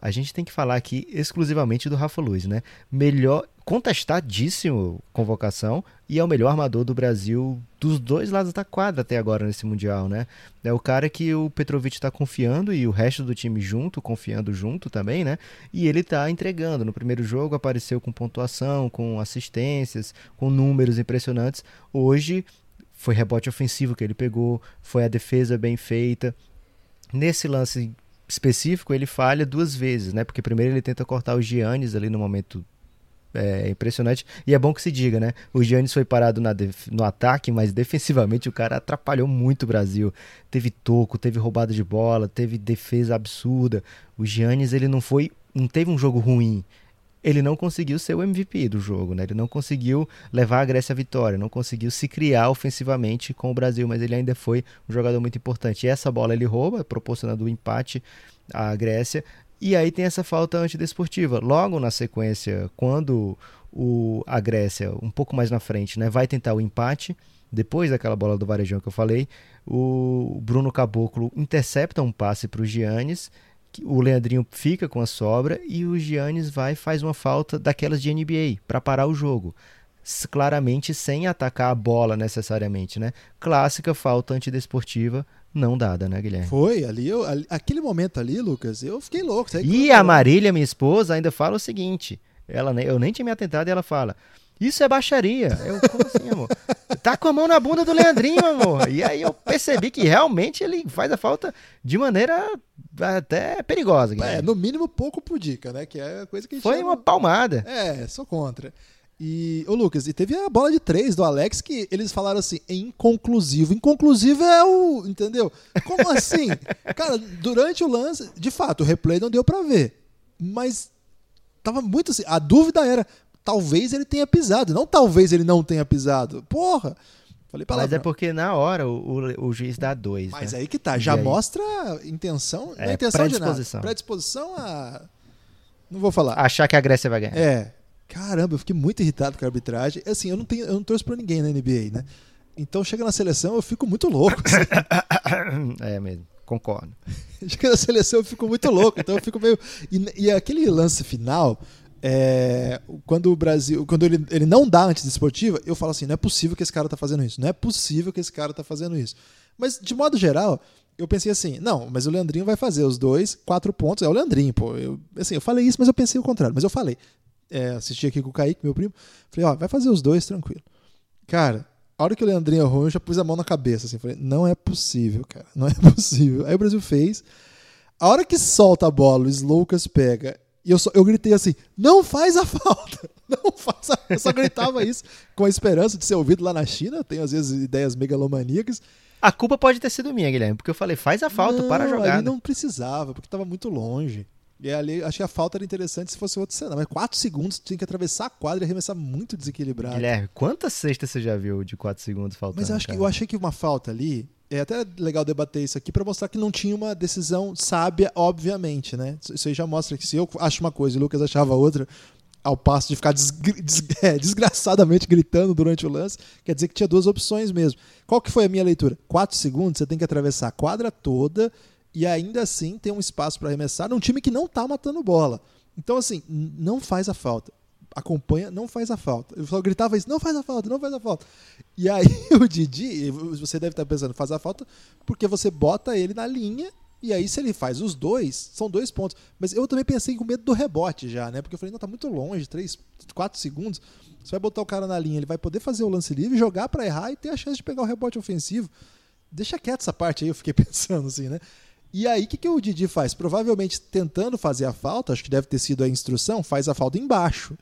a gente tem que falar aqui exclusivamente do Rafa Luiz, né? Melhor, contestadíssimo convocação e é o melhor armador do Brasil dos dois lados da quadra até agora nesse Mundial, né? É o cara que o Petrovic está confiando e o resto do time junto, confiando junto também, né? E ele está entregando. No primeiro jogo apareceu com pontuação, com assistências, com números impressionantes. Hoje foi rebote ofensivo que ele pegou, foi a defesa bem feita. Nesse lance específico, ele falha duas vezes, né? Porque primeiro ele tenta cortar o Giannis ali no momento é impressionante. E é bom que se diga, né? O Giannis foi parado no ataque, mas defensivamente o cara atrapalhou muito o Brasil. Teve toco, teve roubada de bola, teve defesa absurda. O Giannis, ele não foi. Não teve um jogo ruim. Ele não conseguiu ser o MVP do jogo, né? Ele não conseguiu levar a Grécia à vitória, não conseguiu se criar ofensivamente com o Brasil, mas ele ainda foi um jogador muito importante. E essa bola ele rouba, proporcionando o um empate à Grécia. E aí tem essa falta antidesportiva. Logo na sequência, quando o, a Grécia, um pouco mais na frente, né, vai tentar o empate, depois daquela bola do Varejão que eu falei, o Bruno Caboclo intercepta um passe para o Giannis, o Leandrinho fica com a sobra e o Giannis vai faz uma falta daquelas de NBA para parar o jogo. Claramente sem atacar a bola necessariamente, né? Clássica falta antidesportiva não dada, né, Guilherme? Foi, ali, eu, ali aquele momento ali, Lucas, eu fiquei louco. E a Marília, minha esposa, ainda fala o seguinte: ela, eu nem tinha me atentado e ela fala. Isso é baixaria. Eu, como assim, amor? Tá com a mão na bunda do Leandrinho, amor. E aí eu percebi que realmente ele faz a falta de maneira até perigosa. Guilherme. É, no mínimo pouco pudica, né? Que é a coisa que a gente Foi chama... uma palmada. É, sou contra. E, ô Lucas, e teve a bola de três do Alex que eles falaram assim, inconclusivo. Inconclusivo é o. Entendeu? Como assim? Cara, durante o lance, de fato, o replay não deu para ver. Mas tava muito assim. A dúvida era, talvez ele tenha pisado, não talvez ele não tenha pisado. Porra! Falei pra Mas é porque na hora o, o, o juiz dá dois. Mas né? aí que tá, já mostra intenção. É, é intenção predisposição. de nada. Predisposição a. Não vou falar. Achar que a Grécia vai ganhar. É, Caramba, eu fiquei muito irritado com a arbitragem. Assim, eu não tenho, eu não torço pra ninguém na NBA, né? Então chega na seleção, eu fico muito louco. Assim. É mesmo, concordo. chega na seleção, eu fico muito louco. Então eu fico meio. E, e aquele lance final, é, quando o Brasil, quando ele, ele não dá antes esportiva, eu falo assim: não é possível que esse cara tá fazendo isso, não é possível que esse cara tá fazendo isso. Mas, de modo geral, eu pensei assim: não, mas o Leandrinho vai fazer os dois, quatro pontos, é o Leandrinho, pô. Eu, assim, eu falei isso, mas eu pensei o contrário. Mas eu falei: é, assisti aqui com o Kaique, meu primo. Falei, ó, vai fazer os dois tranquilo. Cara, a hora que o Leandrinho errou, eu já pus a mão na cabeça. Assim, falei, não é possível, cara. Não é possível. Aí o Brasil fez. A hora que solta a bola, o Slowcas pega. E eu, só, eu gritei assim: não faz a falta! Não faz a... Eu só gritava isso com a esperança de ser ouvido lá na China. Tenho às vezes ideias megalomaníacas. A culpa pode ter sido minha, Guilherme, porque eu falei: faz a falta, não, para jogar. Ali não precisava, porque estava muito longe. E ali, acho que a falta era interessante se fosse outro cenário. Mas 4 segundos tinha que atravessar a quadra e arremessar muito desequilibrado. Guilherme, quantas cestas você já viu de 4 segundos faltando? Mas eu, acho que, eu achei que uma falta ali. É até legal debater isso aqui para mostrar que não tinha uma decisão sábia, obviamente, né? Isso aí já mostra que se eu acho uma coisa e o Lucas achava outra, ao passo de ficar é, desgraçadamente gritando durante o lance, quer dizer que tinha duas opções mesmo. Qual que foi a minha leitura? 4 segundos, você tem que atravessar a quadra toda e ainda assim tem um espaço para arremessar num time que não está matando bola. Então, assim, não faz a falta. Acompanha, não faz a falta. Eu só gritava isso, não faz a falta, não faz a falta. E aí o Didi, você deve estar pensando, faz a falta porque você bota ele na linha e aí, se ele faz os dois, são dois pontos. Mas eu também pensei com medo do rebote já, né? Porque eu falei, não, tá muito longe, 3, 4 segundos. Você vai botar o cara na linha, ele vai poder fazer o lance livre, jogar para errar e ter a chance de pegar o rebote ofensivo. Deixa quieto essa parte aí, eu fiquei pensando assim, né? E aí, o que, que o Didi faz? Provavelmente tentando fazer a falta, acho que deve ter sido a instrução, faz a falta embaixo.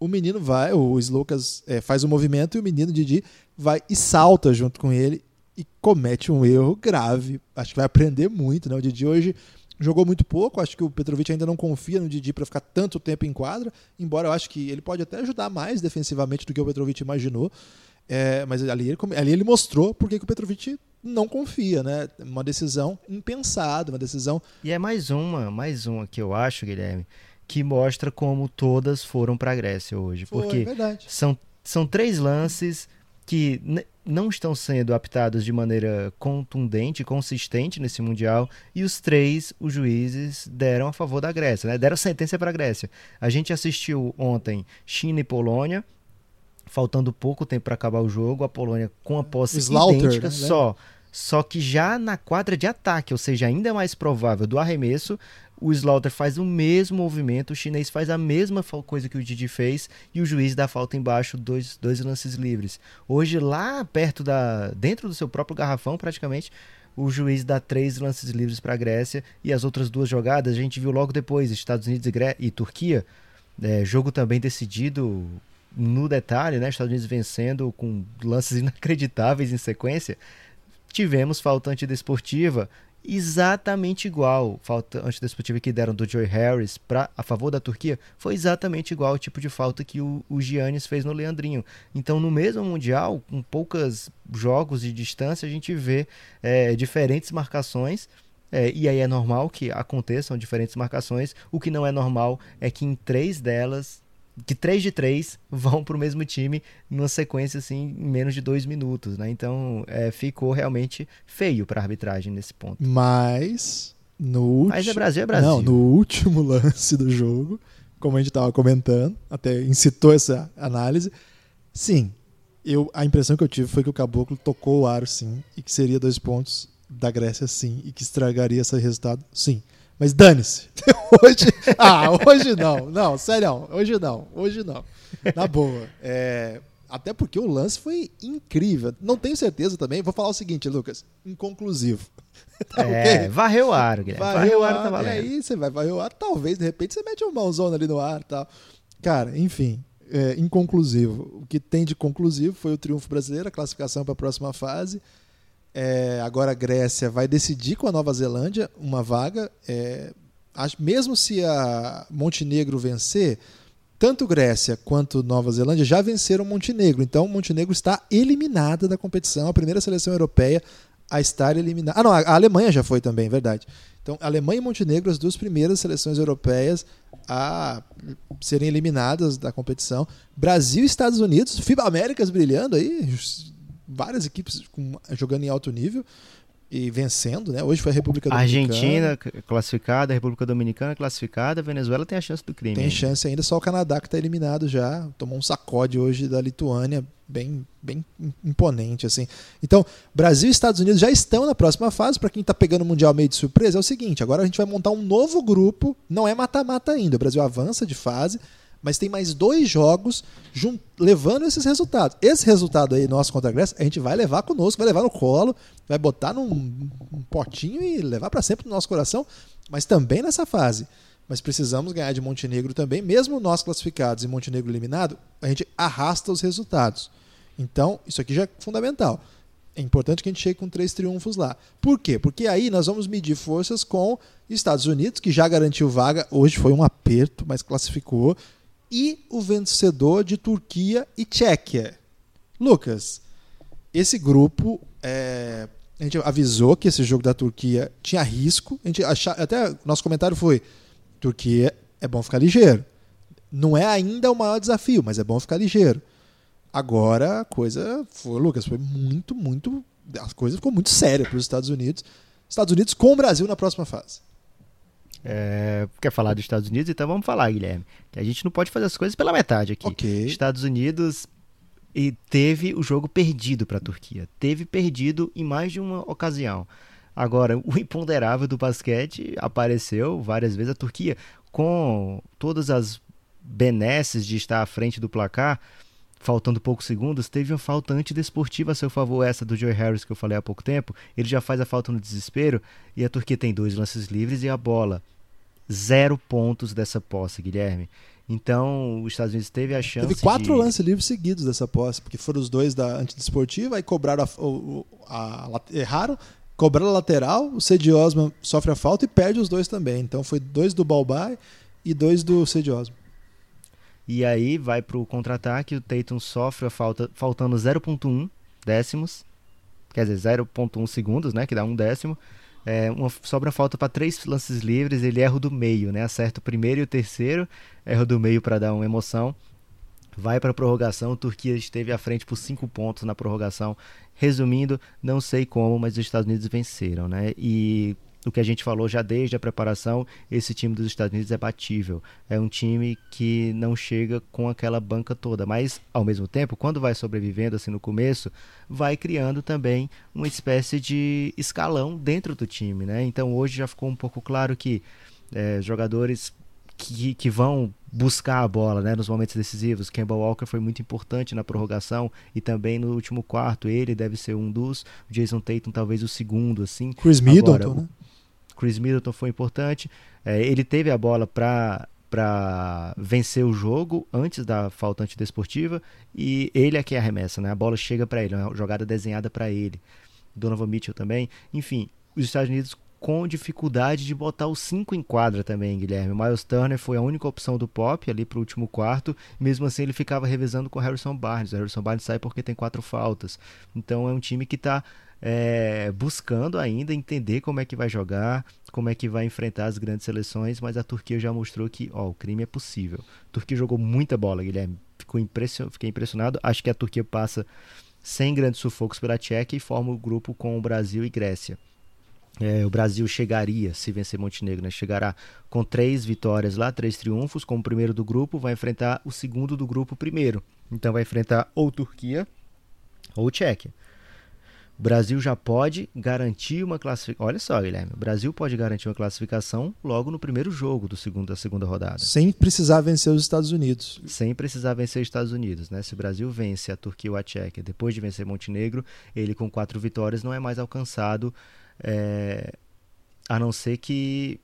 O menino vai, o Slocas é, faz o movimento e o menino Didi vai e salta junto com ele e comete um erro grave. Acho que vai aprender muito, né? O Didi hoje jogou muito pouco, acho que o Petrovic ainda não confia no Didi para ficar tanto tempo em quadra, embora eu acho que ele pode até ajudar mais defensivamente do que o Petrovic imaginou. É, mas ali ele, ali ele mostrou porque que o Petrovic não confia, né? Uma decisão impensada, uma decisão. E é mais uma, mais uma que eu acho, Guilherme, que mostra como todas foram para a Grécia hoje, Foi, porque é são são três lances que não estão sendo aptados de maneira contundente, consistente nesse mundial, e os três os juízes deram a favor da Grécia, né? Deram sentença para a Grécia. A gente assistiu ontem China e Polônia, faltando pouco tempo para acabar o jogo, a Polônia com a posse Slaughter, idêntica né? só. Só que já na quadra de ataque, ou seja, ainda mais provável do arremesso, o Slaughter faz o mesmo movimento, o chinês faz a mesma coisa que o Didi fez e o juiz dá falta embaixo, dois, dois lances livres. Hoje, lá perto da. dentro do seu próprio garrafão, praticamente, o juiz dá três lances livres para a Grécia e as outras duas jogadas a gente viu logo depois, Estados Unidos e, Gré e Turquia É, jogo também decidido no detalhe, né? Estados Unidos vencendo com lances inacreditáveis em sequência. Tivemos falta antidesportiva exatamente igual. Falta antidesportiva que deram do Joy Harris pra, a favor da Turquia foi exatamente igual ao tipo de falta que o, o Giannis fez no Leandrinho. Então, no mesmo Mundial, com poucos jogos de distância, a gente vê é, diferentes marcações. É, e aí é normal que aconteçam diferentes marcações. O que não é normal é que em três delas que três de três vão para o mesmo time numa sequência assim em menos de dois minutos, né? Então é, ficou realmente feio para a arbitragem nesse ponto. Mas no último, mas é Brasil é Brasil. Não, no último lance do jogo, como a gente estava comentando, até incitou essa análise. Sim, eu a impressão que eu tive foi que o Caboclo tocou o aro, sim, e que seria dois pontos da Grécia, sim, e que estragaria esse resultado, sim. Mas dane-se. Hoje. Ah, hoje não. Não, sério, hoje não. Hoje não. Na boa. É, até porque o lance foi incrível. Não tenho certeza também. Vou falar o seguinte, Lucas. Inconclusivo. Tá é, okay? varreu o ar, Guilherme. Varreu, varreu o ar, tá valendo. E aí você vai varrer o ar. Talvez, de repente, você mete uma mãozona ali no ar e tal. Cara, enfim. É, inconclusivo. O que tem de conclusivo foi o triunfo brasileiro, a classificação para a próxima fase. É, agora a Grécia vai decidir com a Nova Zelândia uma vaga. É, mesmo se a Montenegro vencer, tanto Grécia quanto Nova Zelândia já venceram Montenegro. Então Montenegro está eliminada da competição, a primeira seleção europeia a estar eliminada. Ah, não, a Alemanha já foi também, verdade. Então, Alemanha e Montenegro, as duas primeiras seleções europeias a serem eliminadas da competição. Brasil e Estados Unidos, FIBA Américas brilhando aí, várias equipes com, jogando em alto nível e vencendo, né? Hoje foi a República Dominicana. Argentina classificada, a República Dominicana classificada, a Venezuela tem a chance do crime. Tem ainda. chance ainda, só o Canadá que está eliminado já, tomou um sacode hoje da Lituânia, bem, bem imponente assim. Então, Brasil e Estados Unidos já estão na próxima fase. Para quem está pegando o mundial meio de surpresa, é o seguinte: agora a gente vai montar um novo grupo. Não é mata-mata ainda. O Brasil avança de fase mas tem mais dois jogos levando esses resultados. Esse resultado aí, nosso contra a Grécia, a gente vai levar conosco, vai levar no colo, vai botar num um potinho e levar para sempre no nosso coração, mas também nessa fase. Mas precisamos ganhar de Montenegro também, mesmo nós classificados e Montenegro eliminado, a gente arrasta os resultados. Então, isso aqui já é fundamental. É importante que a gente chegue com três triunfos lá. Por quê? Porque aí nós vamos medir forças com Estados Unidos, que já garantiu vaga. Hoje foi um aperto, mas classificou e o vencedor de Turquia e Tchequia. Lucas, esse grupo é, a gente avisou que esse jogo da Turquia tinha risco. A gente achar, até nosso comentário foi: Turquia é bom ficar ligeiro. Não é ainda o maior desafio, mas é bom ficar ligeiro. Agora a coisa foi, Lucas, foi muito, muito. A coisa ficou muito séria para os Estados Unidos. Estados Unidos com o Brasil na próxima fase. É, quer falar dos Estados Unidos? Então vamos falar, Guilherme. Que a gente não pode fazer as coisas pela metade aqui. Okay. Estados Unidos e teve o jogo perdido para a Turquia. Teve perdido em mais de uma ocasião. Agora, o imponderável do basquete apareceu várias vezes. A Turquia, com todas as benesses de estar à frente do placar, faltando poucos segundos, teve uma falta antidesportiva a seu favor, essa do Joe Harris que eu falei há pouco tempo. Ele já faz a falta no desespero e a Turquia tem dois lances livres e a bola. Zero pontos dessa posse, Guilherme. Então, os Estados Unidos teve a chance. Teve quatro de... lances livres seguidos dessa posse, porque foram os dois da antidesportiva, aí cobraram a, a, a, erraram, cobraram a lateral, o Cedi Osman sofre a falta e perde os dois também. Então foi dois do Balbai e dois do Cedi Osman. E aí vai para o contra-ataque, o Tatum sofre a falta, faltando 0.1 décimos, quer dizer, 0.1 segundos, né, que dá um décimo. É, uma, sobra falta para três lances livres, ele erra o do meio, né, acerta o primeiro e o terceiro, erra o do meio para dar uma emoção. Vai para a prorrogação, Turquia esteve à frente por cinco pontos na prorrogação. Resumindo, não sei como, mas os Estados Unidos venceram, né? E do que a gente falou já desde a preparação, esse time dos Estados Unidos é batível. É um time que não chega com aquela banca toda, mas ao mesmo tempo, quando vai sobrevivendo assim no começo, vai criando também uma espécie de escalão dentro do time, né? Então hoje já ficou um pouco claro que é, jogadores que, que vão buscar a bola né, nos momentos decisivos. Kemba Walker foi muito importante na prorrogação e também no último quarto. Ele deve ser um dos. O Jason Tatum talvez o segundo, assim. Chris Middleton, Agora, né? Chris Middleton foi importante. É, ele teve a bola para para vencer o jogo antes da falta antidesportiva e ele é quem arremessa, né? A bola chega para ele, é uma jogada desenhada para ele. Donovan Mitchell também. Enfim, os Estados Unidos com dificuldade de botar os cinco em quadra também, Guilherme. Miles Turner foi a única opção do Pop ali para o último quarto. Mesmo assim, ele ficava revezando com o Harrison Barnes. O Harrison Barnes sai porque tem quatro faltas. Então, é um time que está é, buscando ainda entender como é que vai jogar, como é que vai enfrentar as grandes seleções, mas a Turquia já mostrou que ó, o crime é possível. A Turquia jogou muita bola, Guilherme. Ficou impression... Fiquei impressionado. Acho que a Turquia passa sem grandes sufocos pela Tchequia e forma o grupo com o Brasil e Grécia. É, o Brasil chegaria, se vencer Montenegro, né, chegará com três vitórias lá, três triunfos, como primeiro do grupo, vai enfrentar o segundo do grupo primeiro. Então vai enfrentar ou Turquia ou Tchequia. O Brasil já pode garantir uma classificação. Olha só, Guilherme, o Brasil pode garantir uma classificação logo no primeiro jogo do segundo, da segunda rodada. Sem precisar vencer os Estados Unidos. Sem precisar vencer os Estados Unidos, né? Se o Brasil vence a Turquia ou a Tchequia, depois de vencer Montenegro, ele com quatro vitórias não é mais alcançado é, a não ser que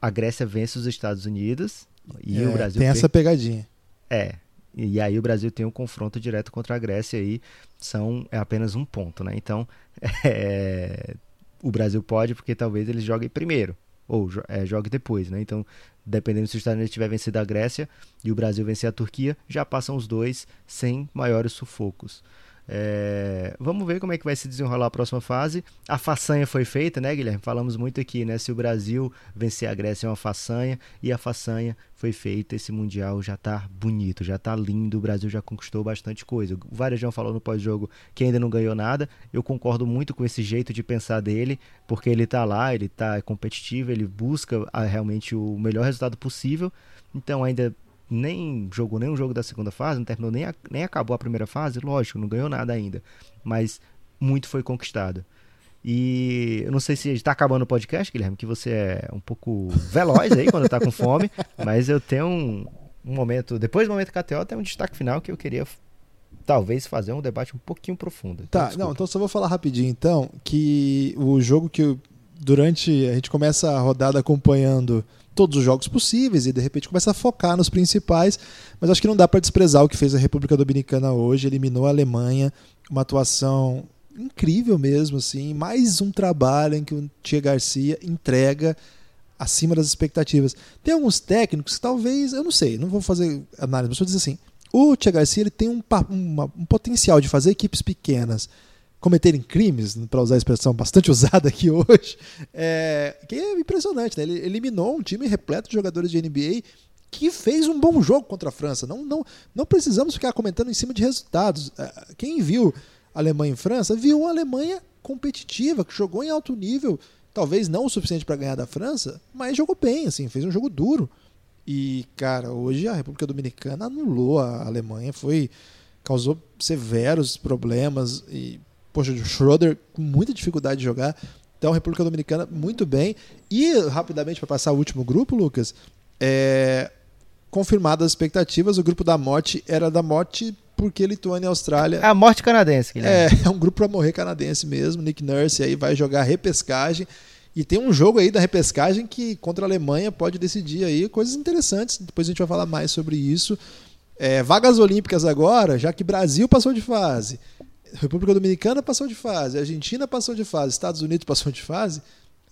a Grécia vence os Estados Unidos e é, o Brasil. Tem essa pegadinha. É. E aí o Brasil tem um confronto direto contra a Grécia aí são é apenas um ponto, né? Então é, o Brasil pode porque talvez eles joguem primeiro ou é, jogue depois, né? Então dependendo se os Estados Unidos tiver vencido a Grécia e o Brasil vencer a Turquia, já passam os dois sem maiores sufocos. É, vamos ver como é que vai se desenrolar a próxima fase. A façanha foi feita, né, Guilherme? Falamos muito aqui, né? Se o Brasil vencer a Grécia é uma façanha, e a façanha foi feita. Esse Mundial já tá bonito, já tá lindo. O Brasil já conquistou bastante coisa. O Varejão falou no pós-jogo que ainda não ganhou nada. Eu concordo muito com esse jeito de pensar dele, porque ele tá lá, ele tá competitivo, ele busca ah, realmente o melhor resultado possível. Então ainda nem jogou nenhum jogo da segunda fase, não terminou nem, a, nem acabou a primeira fase, lógico, não ganhou nada ainda. Mas muito foi conquistado. E eu não sei se está acabando o podcast, Guilherme, que você é um pouco veloz aí quando está com fome, mas eu tenho um, um, momento, depois do momento KTO, tem um destaque final que eu queria talvez fazer um debate um pouquinho profundo. Então, tá, não, então só vou falar rapidinho então que o jogo que durante a gente começa a rodada acompanhando todos os jogos possíveis e de repente começa a focar nos principais, mas acho que não dá para desprezar o que fez a República Dominicana hoje, eliminou a Alemanha, uma atuação incrível mesmo assim, mais um trabalho em que o Tia Garcia entrega acima das expectativas. Tem alguns técnicos que talvez, eu não sei, não vou fazer análise, mas vou dizer assim, o Tia Garcia ele tem um, um, um potencial de fazer equipes pequenas cometerem crimes, para usar a expressão bastante usada aqui hoje, é, que é impressionante. Né? Ele eliminou um time repleto de jogadores de NBA que fez um bom jogo contra a França. Não, não, não precisamos ficar comentando em cima de resultados. É, quem viu Alemanha e França viu uma Alemanha competitiva, que jogou em alto nível, talvez não o suficiente para ganhar da França, mas jogou bem, assim, fez um jogo duro. E, cara, hoje a República Dominicana anulou a Alemanha, foi causou severos problemas e Poxa, o Schroeder com muita dificuldade de jogar. Então, República Dominicana, muito bem. E, rapidamente, para passar o último grupo, Lucas, é... confirmadas as expectativas, o grupo da morte era da morte porque Lituânia e Austrália. É a morte canadense, Guilherme. É, é um grupo para morrer canadense mesmo. Nick Nurse aí vai jogar repescagem. E tem um jogo aí da repescagem que contra a Alemanha pode decidir aí coisas interessantes. Depois a gente vai falar mais sobre isso. É, vagas olímpicas agora, já que Brasil passou de fase. República Dominicana passou de fase, Argentina passou de fase, Estados Unidos passou de fase.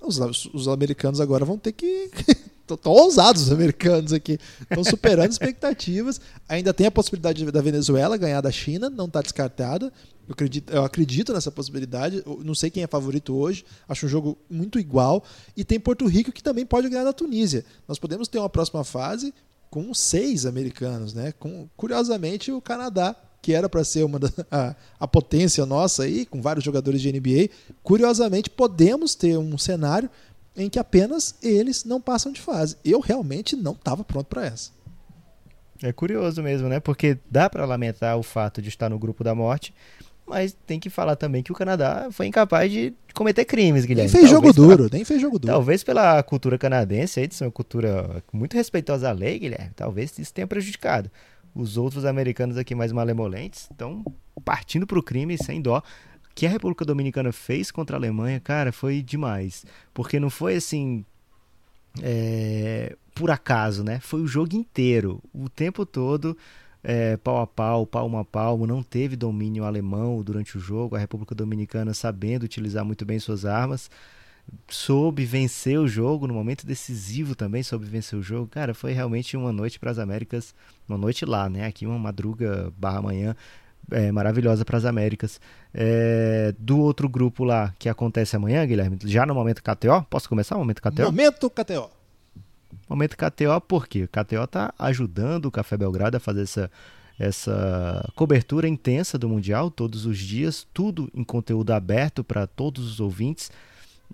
Os, os americanos agora vão ter que. Estão ousados os americanos aqui. Estão superando expectativas. Ainda tem a possibilidade da Venezuela ganhar da China, não está descartada. Eu acredito, eu acredito nessa possibilidade. Eu não sei quem é favorito hoje. Acho um jogo muito igual. E tem Porto Rico que também pode ganhar da Tunísia. Nós podemos ter uma próxima fase com seis americanos, né? Com, curiosamente, o Canadá que era para ser uma da, a, a, potência nossa aí, com vários jogadores de NBA, curiosamente podemos ter um cenário em que apenas eles não passam de fase. Eu realmente não estava pronto para essa. É curioso mesmo, né? Porque dá para lamentar o fato de estar no grupo da morte, mas tem que falar também que o Canadá foi incapaz de cometer crimes, Guilherme. Nem fez talvez jogo duro, nem fez jogo duro. Talvez pela cultura canadense, aí de ser uma cultura muito respeitosa à lei, Guilherme, talvez isso tenha prejudicado. Os outros americanos aqui mais malemolentes estão partindo para o crime sem dó. O que a República Dominicana fez contra a Alemanha, cara, foi demais. Porque não foi assim. É, por acaso, né? Foi o jogo inteiro, o tempo todo, é, pau a pau, palmo a palmo, não teve domínio alemão durante o jogo, a República Dominicana sabendo utilizar muito bem suas armas, soube vencer o jogo no momento decisivo também, soube vencer o jogo. Cara, foi realmente uma noite para as Américas, uma noite lá, né? Aqui uma madruga barra manhã é, maravilhosa para as Américas. É, do outro grupo lá que acontece amanhã, Guilherme, já no momento KTO, posso começar o momento KTO? Momento KTO. Momento KTO, por quê? O KTO está ajudando o Café Belgrado a fazer essa, essa cobertura intensa do Mundial, todos os dias, tudo em conteúdo aberto para todos os ouvintes.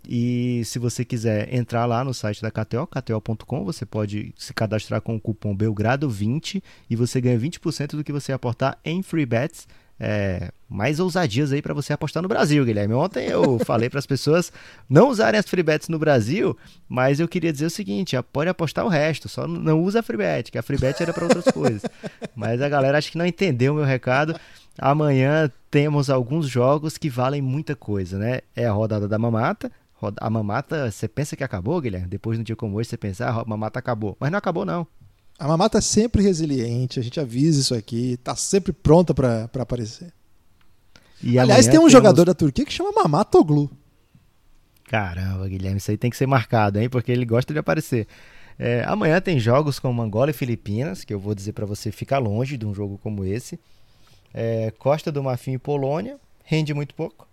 E se você quiser entrar lá no site da KTO, kto.com, você pode se cadastrar com o cupom Belgrado20 e você ganha 20% do que você aportar em free bets. É, mais ousadias aí para você apostar no Brasil, Guilherme. Ontem eu falei para as pessoas não usarem as free bets no Brasil, mas eu queria dizer o seguinte: pode apostar o resto, só não usa a free bet, que a free bet era para outras coisas. Mas a galera acho que não entendeu o meu recado. Amanhã temos alguns jogos que valem muita coisa, né? É a rodada da mamata, a mamata, você pensa que acabou, Guilherme? Depois de um dia como hoje, você pensa, ah, a mamata acabou. Mas não acabou, não. A mamata é sempre resiliente, a gente avisa isso aqui, tá sempre pronta para aparecer. E Aliás, tem um temos... jogador da Turquia que chama Mamatoglu. Caramba, Guilherme, isso aí tem que ser marcado, hein? Porque ele gosta de aparecer. É, amanhã tem jogos com Angola e Filipinas, que eu vou dizer para você ficar longe de um jogo como esse. É, Costa do Marfim e Polônia, rende muito pouco.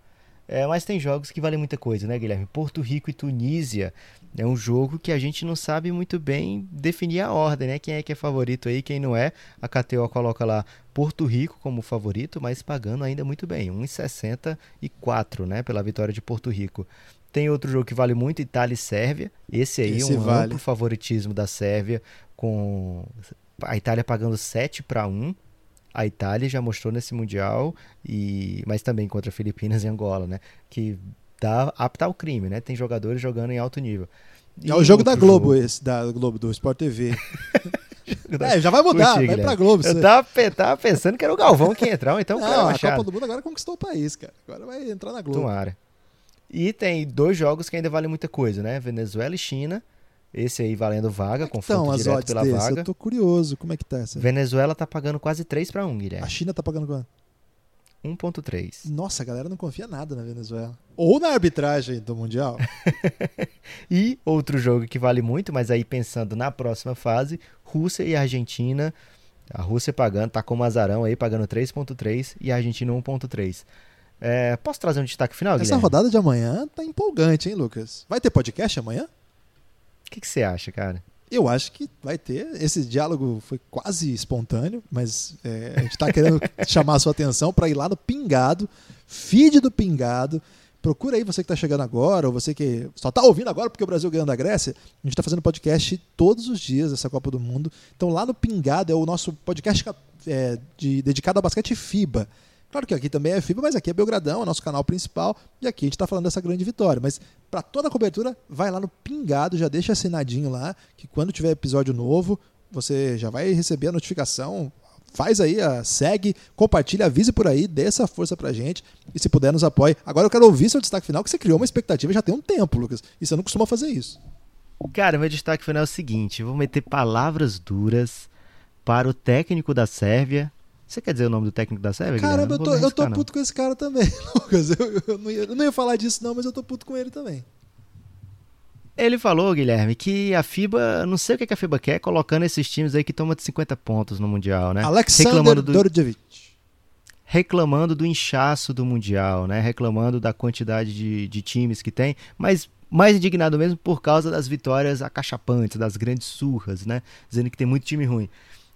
É, mas tem jogos que valem muita coisa, né, Guilherme? Porto Rico e Tunísia é um jogo que a gente não sabe muito bem definir a ordem, né? Quem é que é favorito aí, quem não é. A KTO coloca lá Porto Rico como favorito, mas pagando ainda muito bem, 1,64, né, pela vitória de Porto Rico. Tem outro jogo que vale muito, Itália e Sérvia. Esse aí Esse um vale. amplo favoritismo da Sérvia, com a Itália pagando 7 para 1 a Itália já mostrou nesse Mundial, e mas também contra Filipinas e Angola, né? Que dá apta ao crime, né? Tem jogadores jogando em alto nível. E é o jogo da Globo jogo... esse, da Globo, do Sport TV. é, já vai mudar, Curti, vai pra Globo. Eu tava, tava, pensando que era o Galvão que ia entrar, então Não, a Copa do Mundo agora conquistou o país, cara. Agora vai entrar na Globo. Tomara. E tem dois jogos que ainda valem muita coisa, né? Venezuela e China esse aí valendo vaga, com confronto então, direto pela desse? vaga. Eu tô curioso, como é que tá essa? Venezuela tá pagando quase 3 para 1, Guilherme. A China tá pagando quanto? 1.3. Nossa, a galera não confia nada na Venezuela. Ou na arbitragem do Mundial. e outro jogo que vale muito, mas aí pensando na próxima fase, Rússia e Argentina. A Rússia pagando, tá com o Azarão aí, pagando 3.3 e a Argentina 1.3. É, posso trazer um destaque final, Essa Guilherme? rodada de amanhã tá empolgante, hein, Lucas? Vai ter podcast amanhã? O que, você acha, cara? Eu acho que vai ter. Esse diálogo foi quase espontâneo, mas é, a gente está querendo chamar a sua atenção para ir lá no Pingado, feed do Pingado. Procura aí você que está chegando agora, ou você que só está ouvindo agora porque o Brasil ganhou da Grécia. A gente está fazendo podcast todos os dias dessa Copa do Mundo. Então lá no Pingado é o nosso podcast é, de, dedicado ao basquete FIBA. Claro que aqui também é FIBA, mas aqui é Belgradão, é nosso canal principal, e aqui a gente está falando dessa grande vitória. Mas para toda a cobertura, vai lá no Pingado, já deixa assinadinho lá, que quando tiver episódio novo, você já vai receber a notificação. Faz aí, segue, compartilha, avise por aí, dê essa força pra gente e se puder nos apoie. Agora eu quero ouvir seu destaque final, que você criou uma expectativa já tem um tempo, Lucas, e você não costuma fazer isso. Cara, meu destaque final é o seguinte: vou meter palavras duras para o técnico da Sérvia, você quer dizer o nome do técnico da Sérvia? Caramba, eu tô, eu tô puto com esse cara também, Lucas. Eu, eu, não ia, eu, não ia, falar disso, não, mas eu tô puto com ele também. Ele falou, Guilherme, que a FIBA, não sei o que a FIBA quer, colocando esses times aí que tomam de 50 pontos no Mundial, né? Alexander reclamando do, Dorjevic. Reclamando do inchaço do Mundial, né? Reclamando da quantidade de, de times que tem, mas mais indignado mesmo por causa das vitórias acachapantes, das grandes surras, né? Dizendo que tem muito time ruim.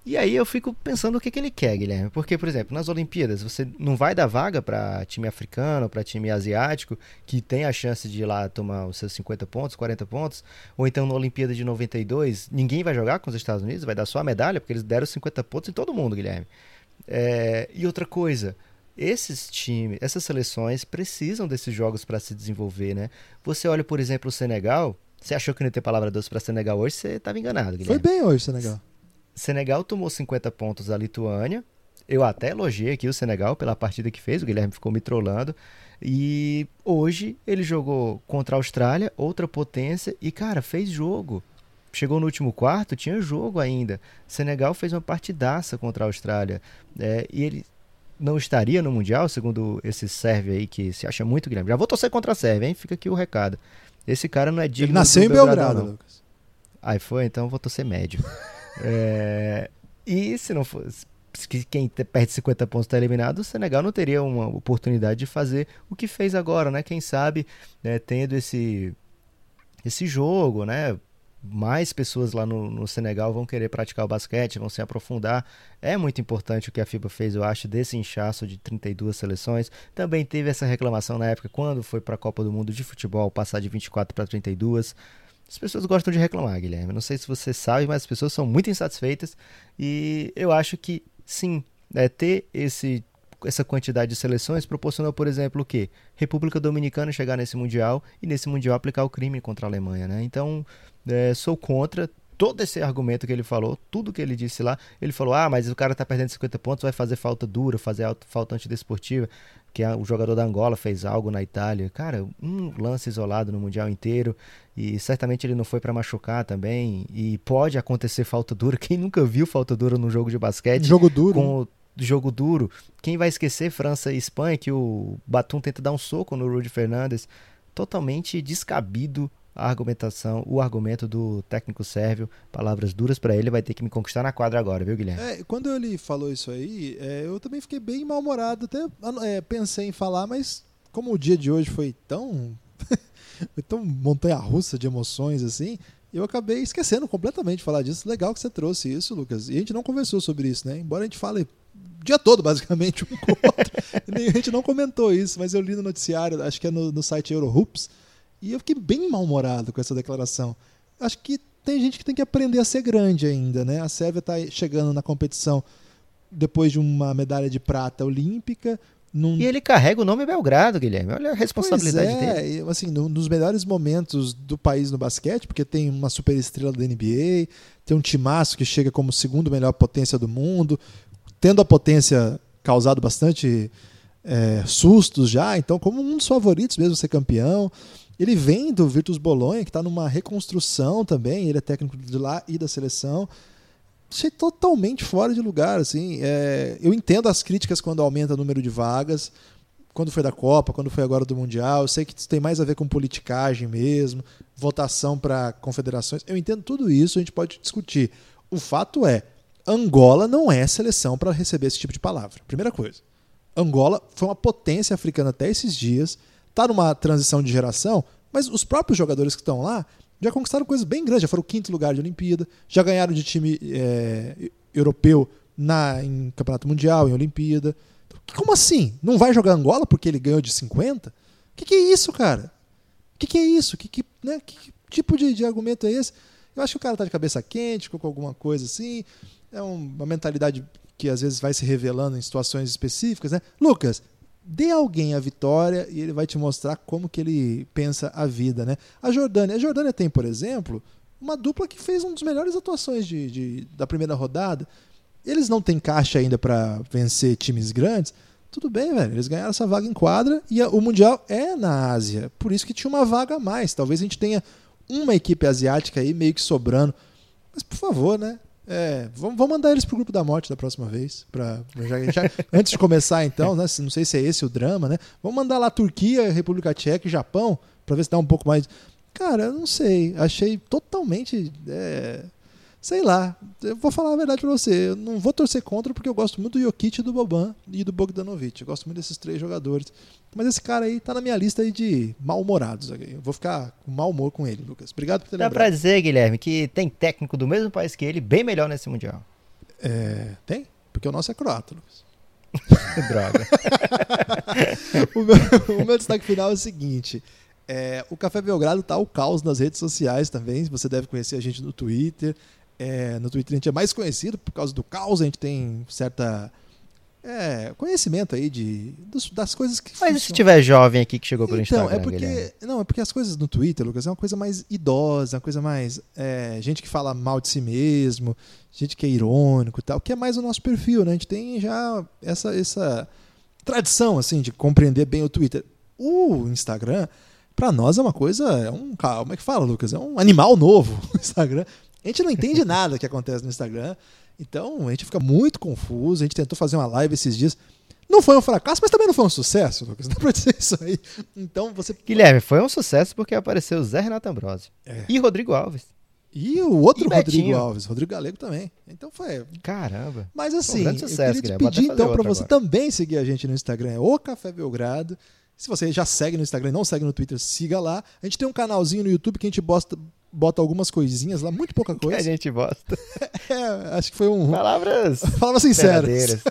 E aí eu fico pensando o que, que ele quer, Guilherme. Porque, por exemplo, nas Olimpíadas, você não vai dar vaga para time africano, para time asiático, que tem a chance de ir lá tomar os seus 50 pontos, 40 pontos. Ou então na Olimpíada de 92, ninguém vai jogar com os Estados Unidos, vai dar só a medalha, porque eles deram 50 pontos em todo mundo, Guilherme. É... E outra coisa, esses times, essas seleções precisam desses jogos para se desenvolver, né? Você olha, por exemplo, o Senegal. Você achou que não ia ter palavra doce para Senegal hoje? Você estava enganado, Guilherme. Foi bem hoje, Senegal. Senegal tomou 50 pontos da Lituânia. Eu até elogiei aqui o Senegal pela partida que fez, o Guilherme ficou me trollando. E hoje ele jogou contra a Austrália, outra potência, e cara, fez jogo. chegou no último quarto, tinha jogo ainda. Senegal fez uma partidaça contra a Austrália. É, e ele não estaria no Mundial, segundo esse Sérvio aí que se acha muito grande. Já vou torcer contra a Sérvia, hein? Fica aqui o recado. Esse cara não é digno Ele nasceu em Belgrado, Lucas. Aí foi, então vou torcer médio. é, e se não fosse. Quem perde 50 pontos está eliminado, o Senegal não teria uma oportunidade de fazer o que fez agora, né? Quem sabe, né, tendo esse, esse jogo, né? mais pessoas lá no, no, Senegal vão querer praticar o basquete, vão se aprofundar. É muito importante o que a FIBA fez, eu acho, desse inchaço de 32 seleções. Também teve essa reclamação na época, quando foi para a Copa do Mundo de Futebol, passar de 24 para 32. As pessoas gostam de reclamar, Guilherme. Não sei se você sabe, mas as pessoas são muito insatisfeitas. E eu acho que, sim, é, ter esse essa quantidade de seleções proporcionou, por exemplo, o quê? República Dominicana chegar nesse Mundial e nesse Mundial aplicar o crime contra a Alemanha, né? Então, é, sou contra todo esse argumento que ele falou, tudo que ele disse lá. Ele falou: ah, mas o cara tá perdendo 50 pontos, vai fazer falta dura, fazer falta antidesportiva. Que o jogador da Angola fez algo na Itália. Cara, um lance isolado no Mundial inteiro. E certamente ele não foi para machucar também. E pode acontecer falta dura. Quem nunca viu falta dura num jogo de basquete? Jogo duro. Com jogo duro. Quem vai esquecer França e Espanha, que o Batum tenta dar um soco no Rudy Fernandes? Totalmente descabido a argumentação, o argumento do técnico sérvio, palavras duras para ele, vai ter que me conquistar na quadra agora, viu, Guilherme? É, quando ele falou isso aí, é, eu também fiquei bem mal-humorado, até é, pensei em falar, mas como o dia de hoje foi tão, foi tão montanha-russa de emoções assim, eu acabei esquecendo completamente de falar disso. Legal que você trouxe isso, Lucas. E a gente não conversou sobre isso, né? Embora a gente fale o dia todo, basicamente, um com o outro. a gente não comentou isso, mas eu li no noticiário, acho que é no, no site Eurohoops, e eu fiquei bem mal-humorado com essa declaração. Acho que tem gente que tem que aprender a ser grande ainda, né? A Sérvia está chegando na competição depois de uma medalha de prata olímpica. Num... E ele carrega o nome Belgrado, Guilherme. Olha a responsabilidade pois é, dele. Assim, no, nos melhores momentos do país no basquete, porque tem uma super estrela da NBA, tem um timaço que chega como segundo melhor potência do mundo, tendo a potência causado bastante é, sustos já, então como um dos favoritos mesmo ser campeão. Ele vem do Virtus Bolonha, que está numa reconstrução também, ele é técnico de lá e da seleção. Achei totalmente fora de lugar. Assim. É, eu entendo as críticas quando aumenta o número de vagas, quando foi da Copa, quando foi agora do Mundial. Eu sei que isso tem mais a ver com politicagem mesmo, votação para confederações. Eu entendo tudo isso, a gente pode discutir. O fato é, Angola não é seleção para receber esse tipo de palavra. Primeira coisa. Angola foi uma potência africana até esses dias, está numa transição de geração, mas os próprios jogadores que estão lá já conquistaram coisas bem grandes, já foram quinto lugar de Olimpíada, já ganharam de time é, europeu na, em Campeonato Mundial, em Olimpíada. Como assim? Não vai jogar Angola porque ele ganhou de 50? O que, que, é isso, cara? O que, que, é isso? Que, que, né? que tipo de, de, argumento é esse? Eu acho que o cara tá de cabeça quente, com alguma coisa assim. É uma mentalidade que às vezes vai se revelando em situações específicas, né? Lucas, dê alguém a vitória e ele vai te mostrar como que ele pensa a vida, né? A Jordânia, a Jordânia tem, por exemplo, uma dupla que fez uma das melhores atuações de, de da primeira rodada. Eles não têm caixa ainda para vencer times grandes. Tudo bem, velho. Eles ganharam essa vaga em quadra e a, o Mundial é na Ásia. Por isso que tinha uma vaga a mais. Talvez a gente tenha uma equipe asiática aí meio que sobrando. Mas, por favor, né? É, vamos, mandar eles pro grupo da morte da próxima vez. Pra, já, já, antes de começar, então, né? Não sei se é esse o drama, né? Vamos mandar lá Turquia, República Tcheca e Japão, para ver se dá um pouco mais. Cara, eu não sei. Achei totalmente. É, sei lá. Eu vou falar a verdade pra você. Eu não vou torcer contra porque eu gosto muito do Jokic, do Boban e do Bogdanovic. Eu gosto muito desses três jogadores. Mas esse cara aí tá na minha lista aí de mal-humorados. Eu vou ficar com mau humor com ele, Lucas. Obrigado por ter Dá lembrado. pra dizer, Guilherme, que tem técnico do mesmo país que ele, bem melhor nesse Mundial. É, tem? Porque o nosso é croata, Lucas. Droga. o, meu, o meu destaque final é o seguinte. É, o Café Belgrado tá o caos nas redes sociais também. Você deve conhecer a gente no Twitter. É, no Twitter a gente é mais conhecido por causa do caos, a gente tem certa é, conhecimento aí de, das coisas que. Mas funcionam. se tiver jovem aqui que chegou pelo então, Instagram? É porque, não, é porque as coisas no Twitter, Lucas, é uma coisa mais idosa, uma coisa mais. É, gente que fala mal de si mesmo, gente que é irônico e tal, que é mais o nosso perfil, né? A gente tem já essa, essa tradição, assim, de compreender bem o Twitter. O Instagram Pra nós é uma coisa, é um, como é que fala, Lucas? É um animal novo no Instagram. A gente não entende nada que acontece no Instagram. Então a gente fica muito confuso. A gente tentou fazer uma live esses dias. Não foi um fracasso, mas também não foi um sucesso, Lucas. Dá pra dizer isso aí. Então você. Guilherme, foi um sucesso porque apareceu Zé Renato Ambrosio É. e Rodrigo Alves. E o outro E Rodrigo. Alves, Rodrigo Galego também. Então foi. Caramba. Mas assim, eu sucesso, queria te pedir então para você agora. também seguir a gente no Instagram, é o Café Belgrado. Se você já segue no Instagram e não segue no Twitter, siga lá. A gente tem um canalzinho no YouTube que a gente bota, bota algumas coisinhas lá, muito pouca Que a coisa. gente gosta. É, acho que foi um. Palavras Palavras sinceras.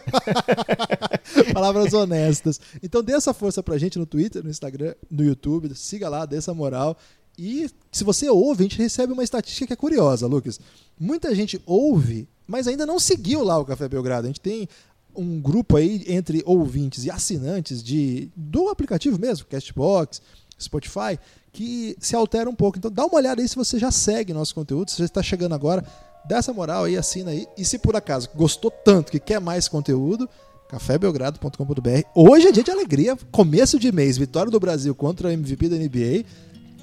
Palavras honestas. Então dê essa força pra gente no Twitter, no Instagram, no YouTube. Siga lá, dê essa moral. E se você ouve, a gente recebe uma estatística que é curiosa, Lucas. Muita gente ouve, mas ainda não seguiu lá o Café Belgrado. A gente tem um grupo aí entre ouvintes e assinantes de do aplicativo mesmo, Castbox, Spotify, que se altera um pouco. Então dá uma olhada aí se você já segue nosso conteúdo, se você está chegando agora, dá essa moral aí, assina aí. E se por acaso gostou tanto que quer mais conteúdo, cafébelgrado.com.br. Hoje é dia de alegria, começo de mês, vitória do Brasil contra o MVP da NBA.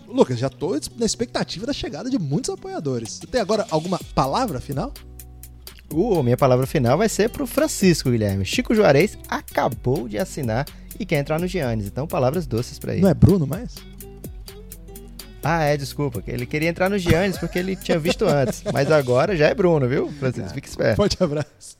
Lucas, já tô na expectativa da chegada de muitos apoiadores. Você tem agora alguma palavra final? Uh, minha palavra final vai ser pro Francisco, Guilherme. Chico Juarez acabou de assinar e quer entrar no Giannis. Então, palavras doces pra ele. Não é Bruno mais? Ah, é, desculpa. Ele queria entrar no Giannis porque ele tinha visto antes. Mas agora já é Bruno, viu? Francisco, fica esperto. Forte abraço.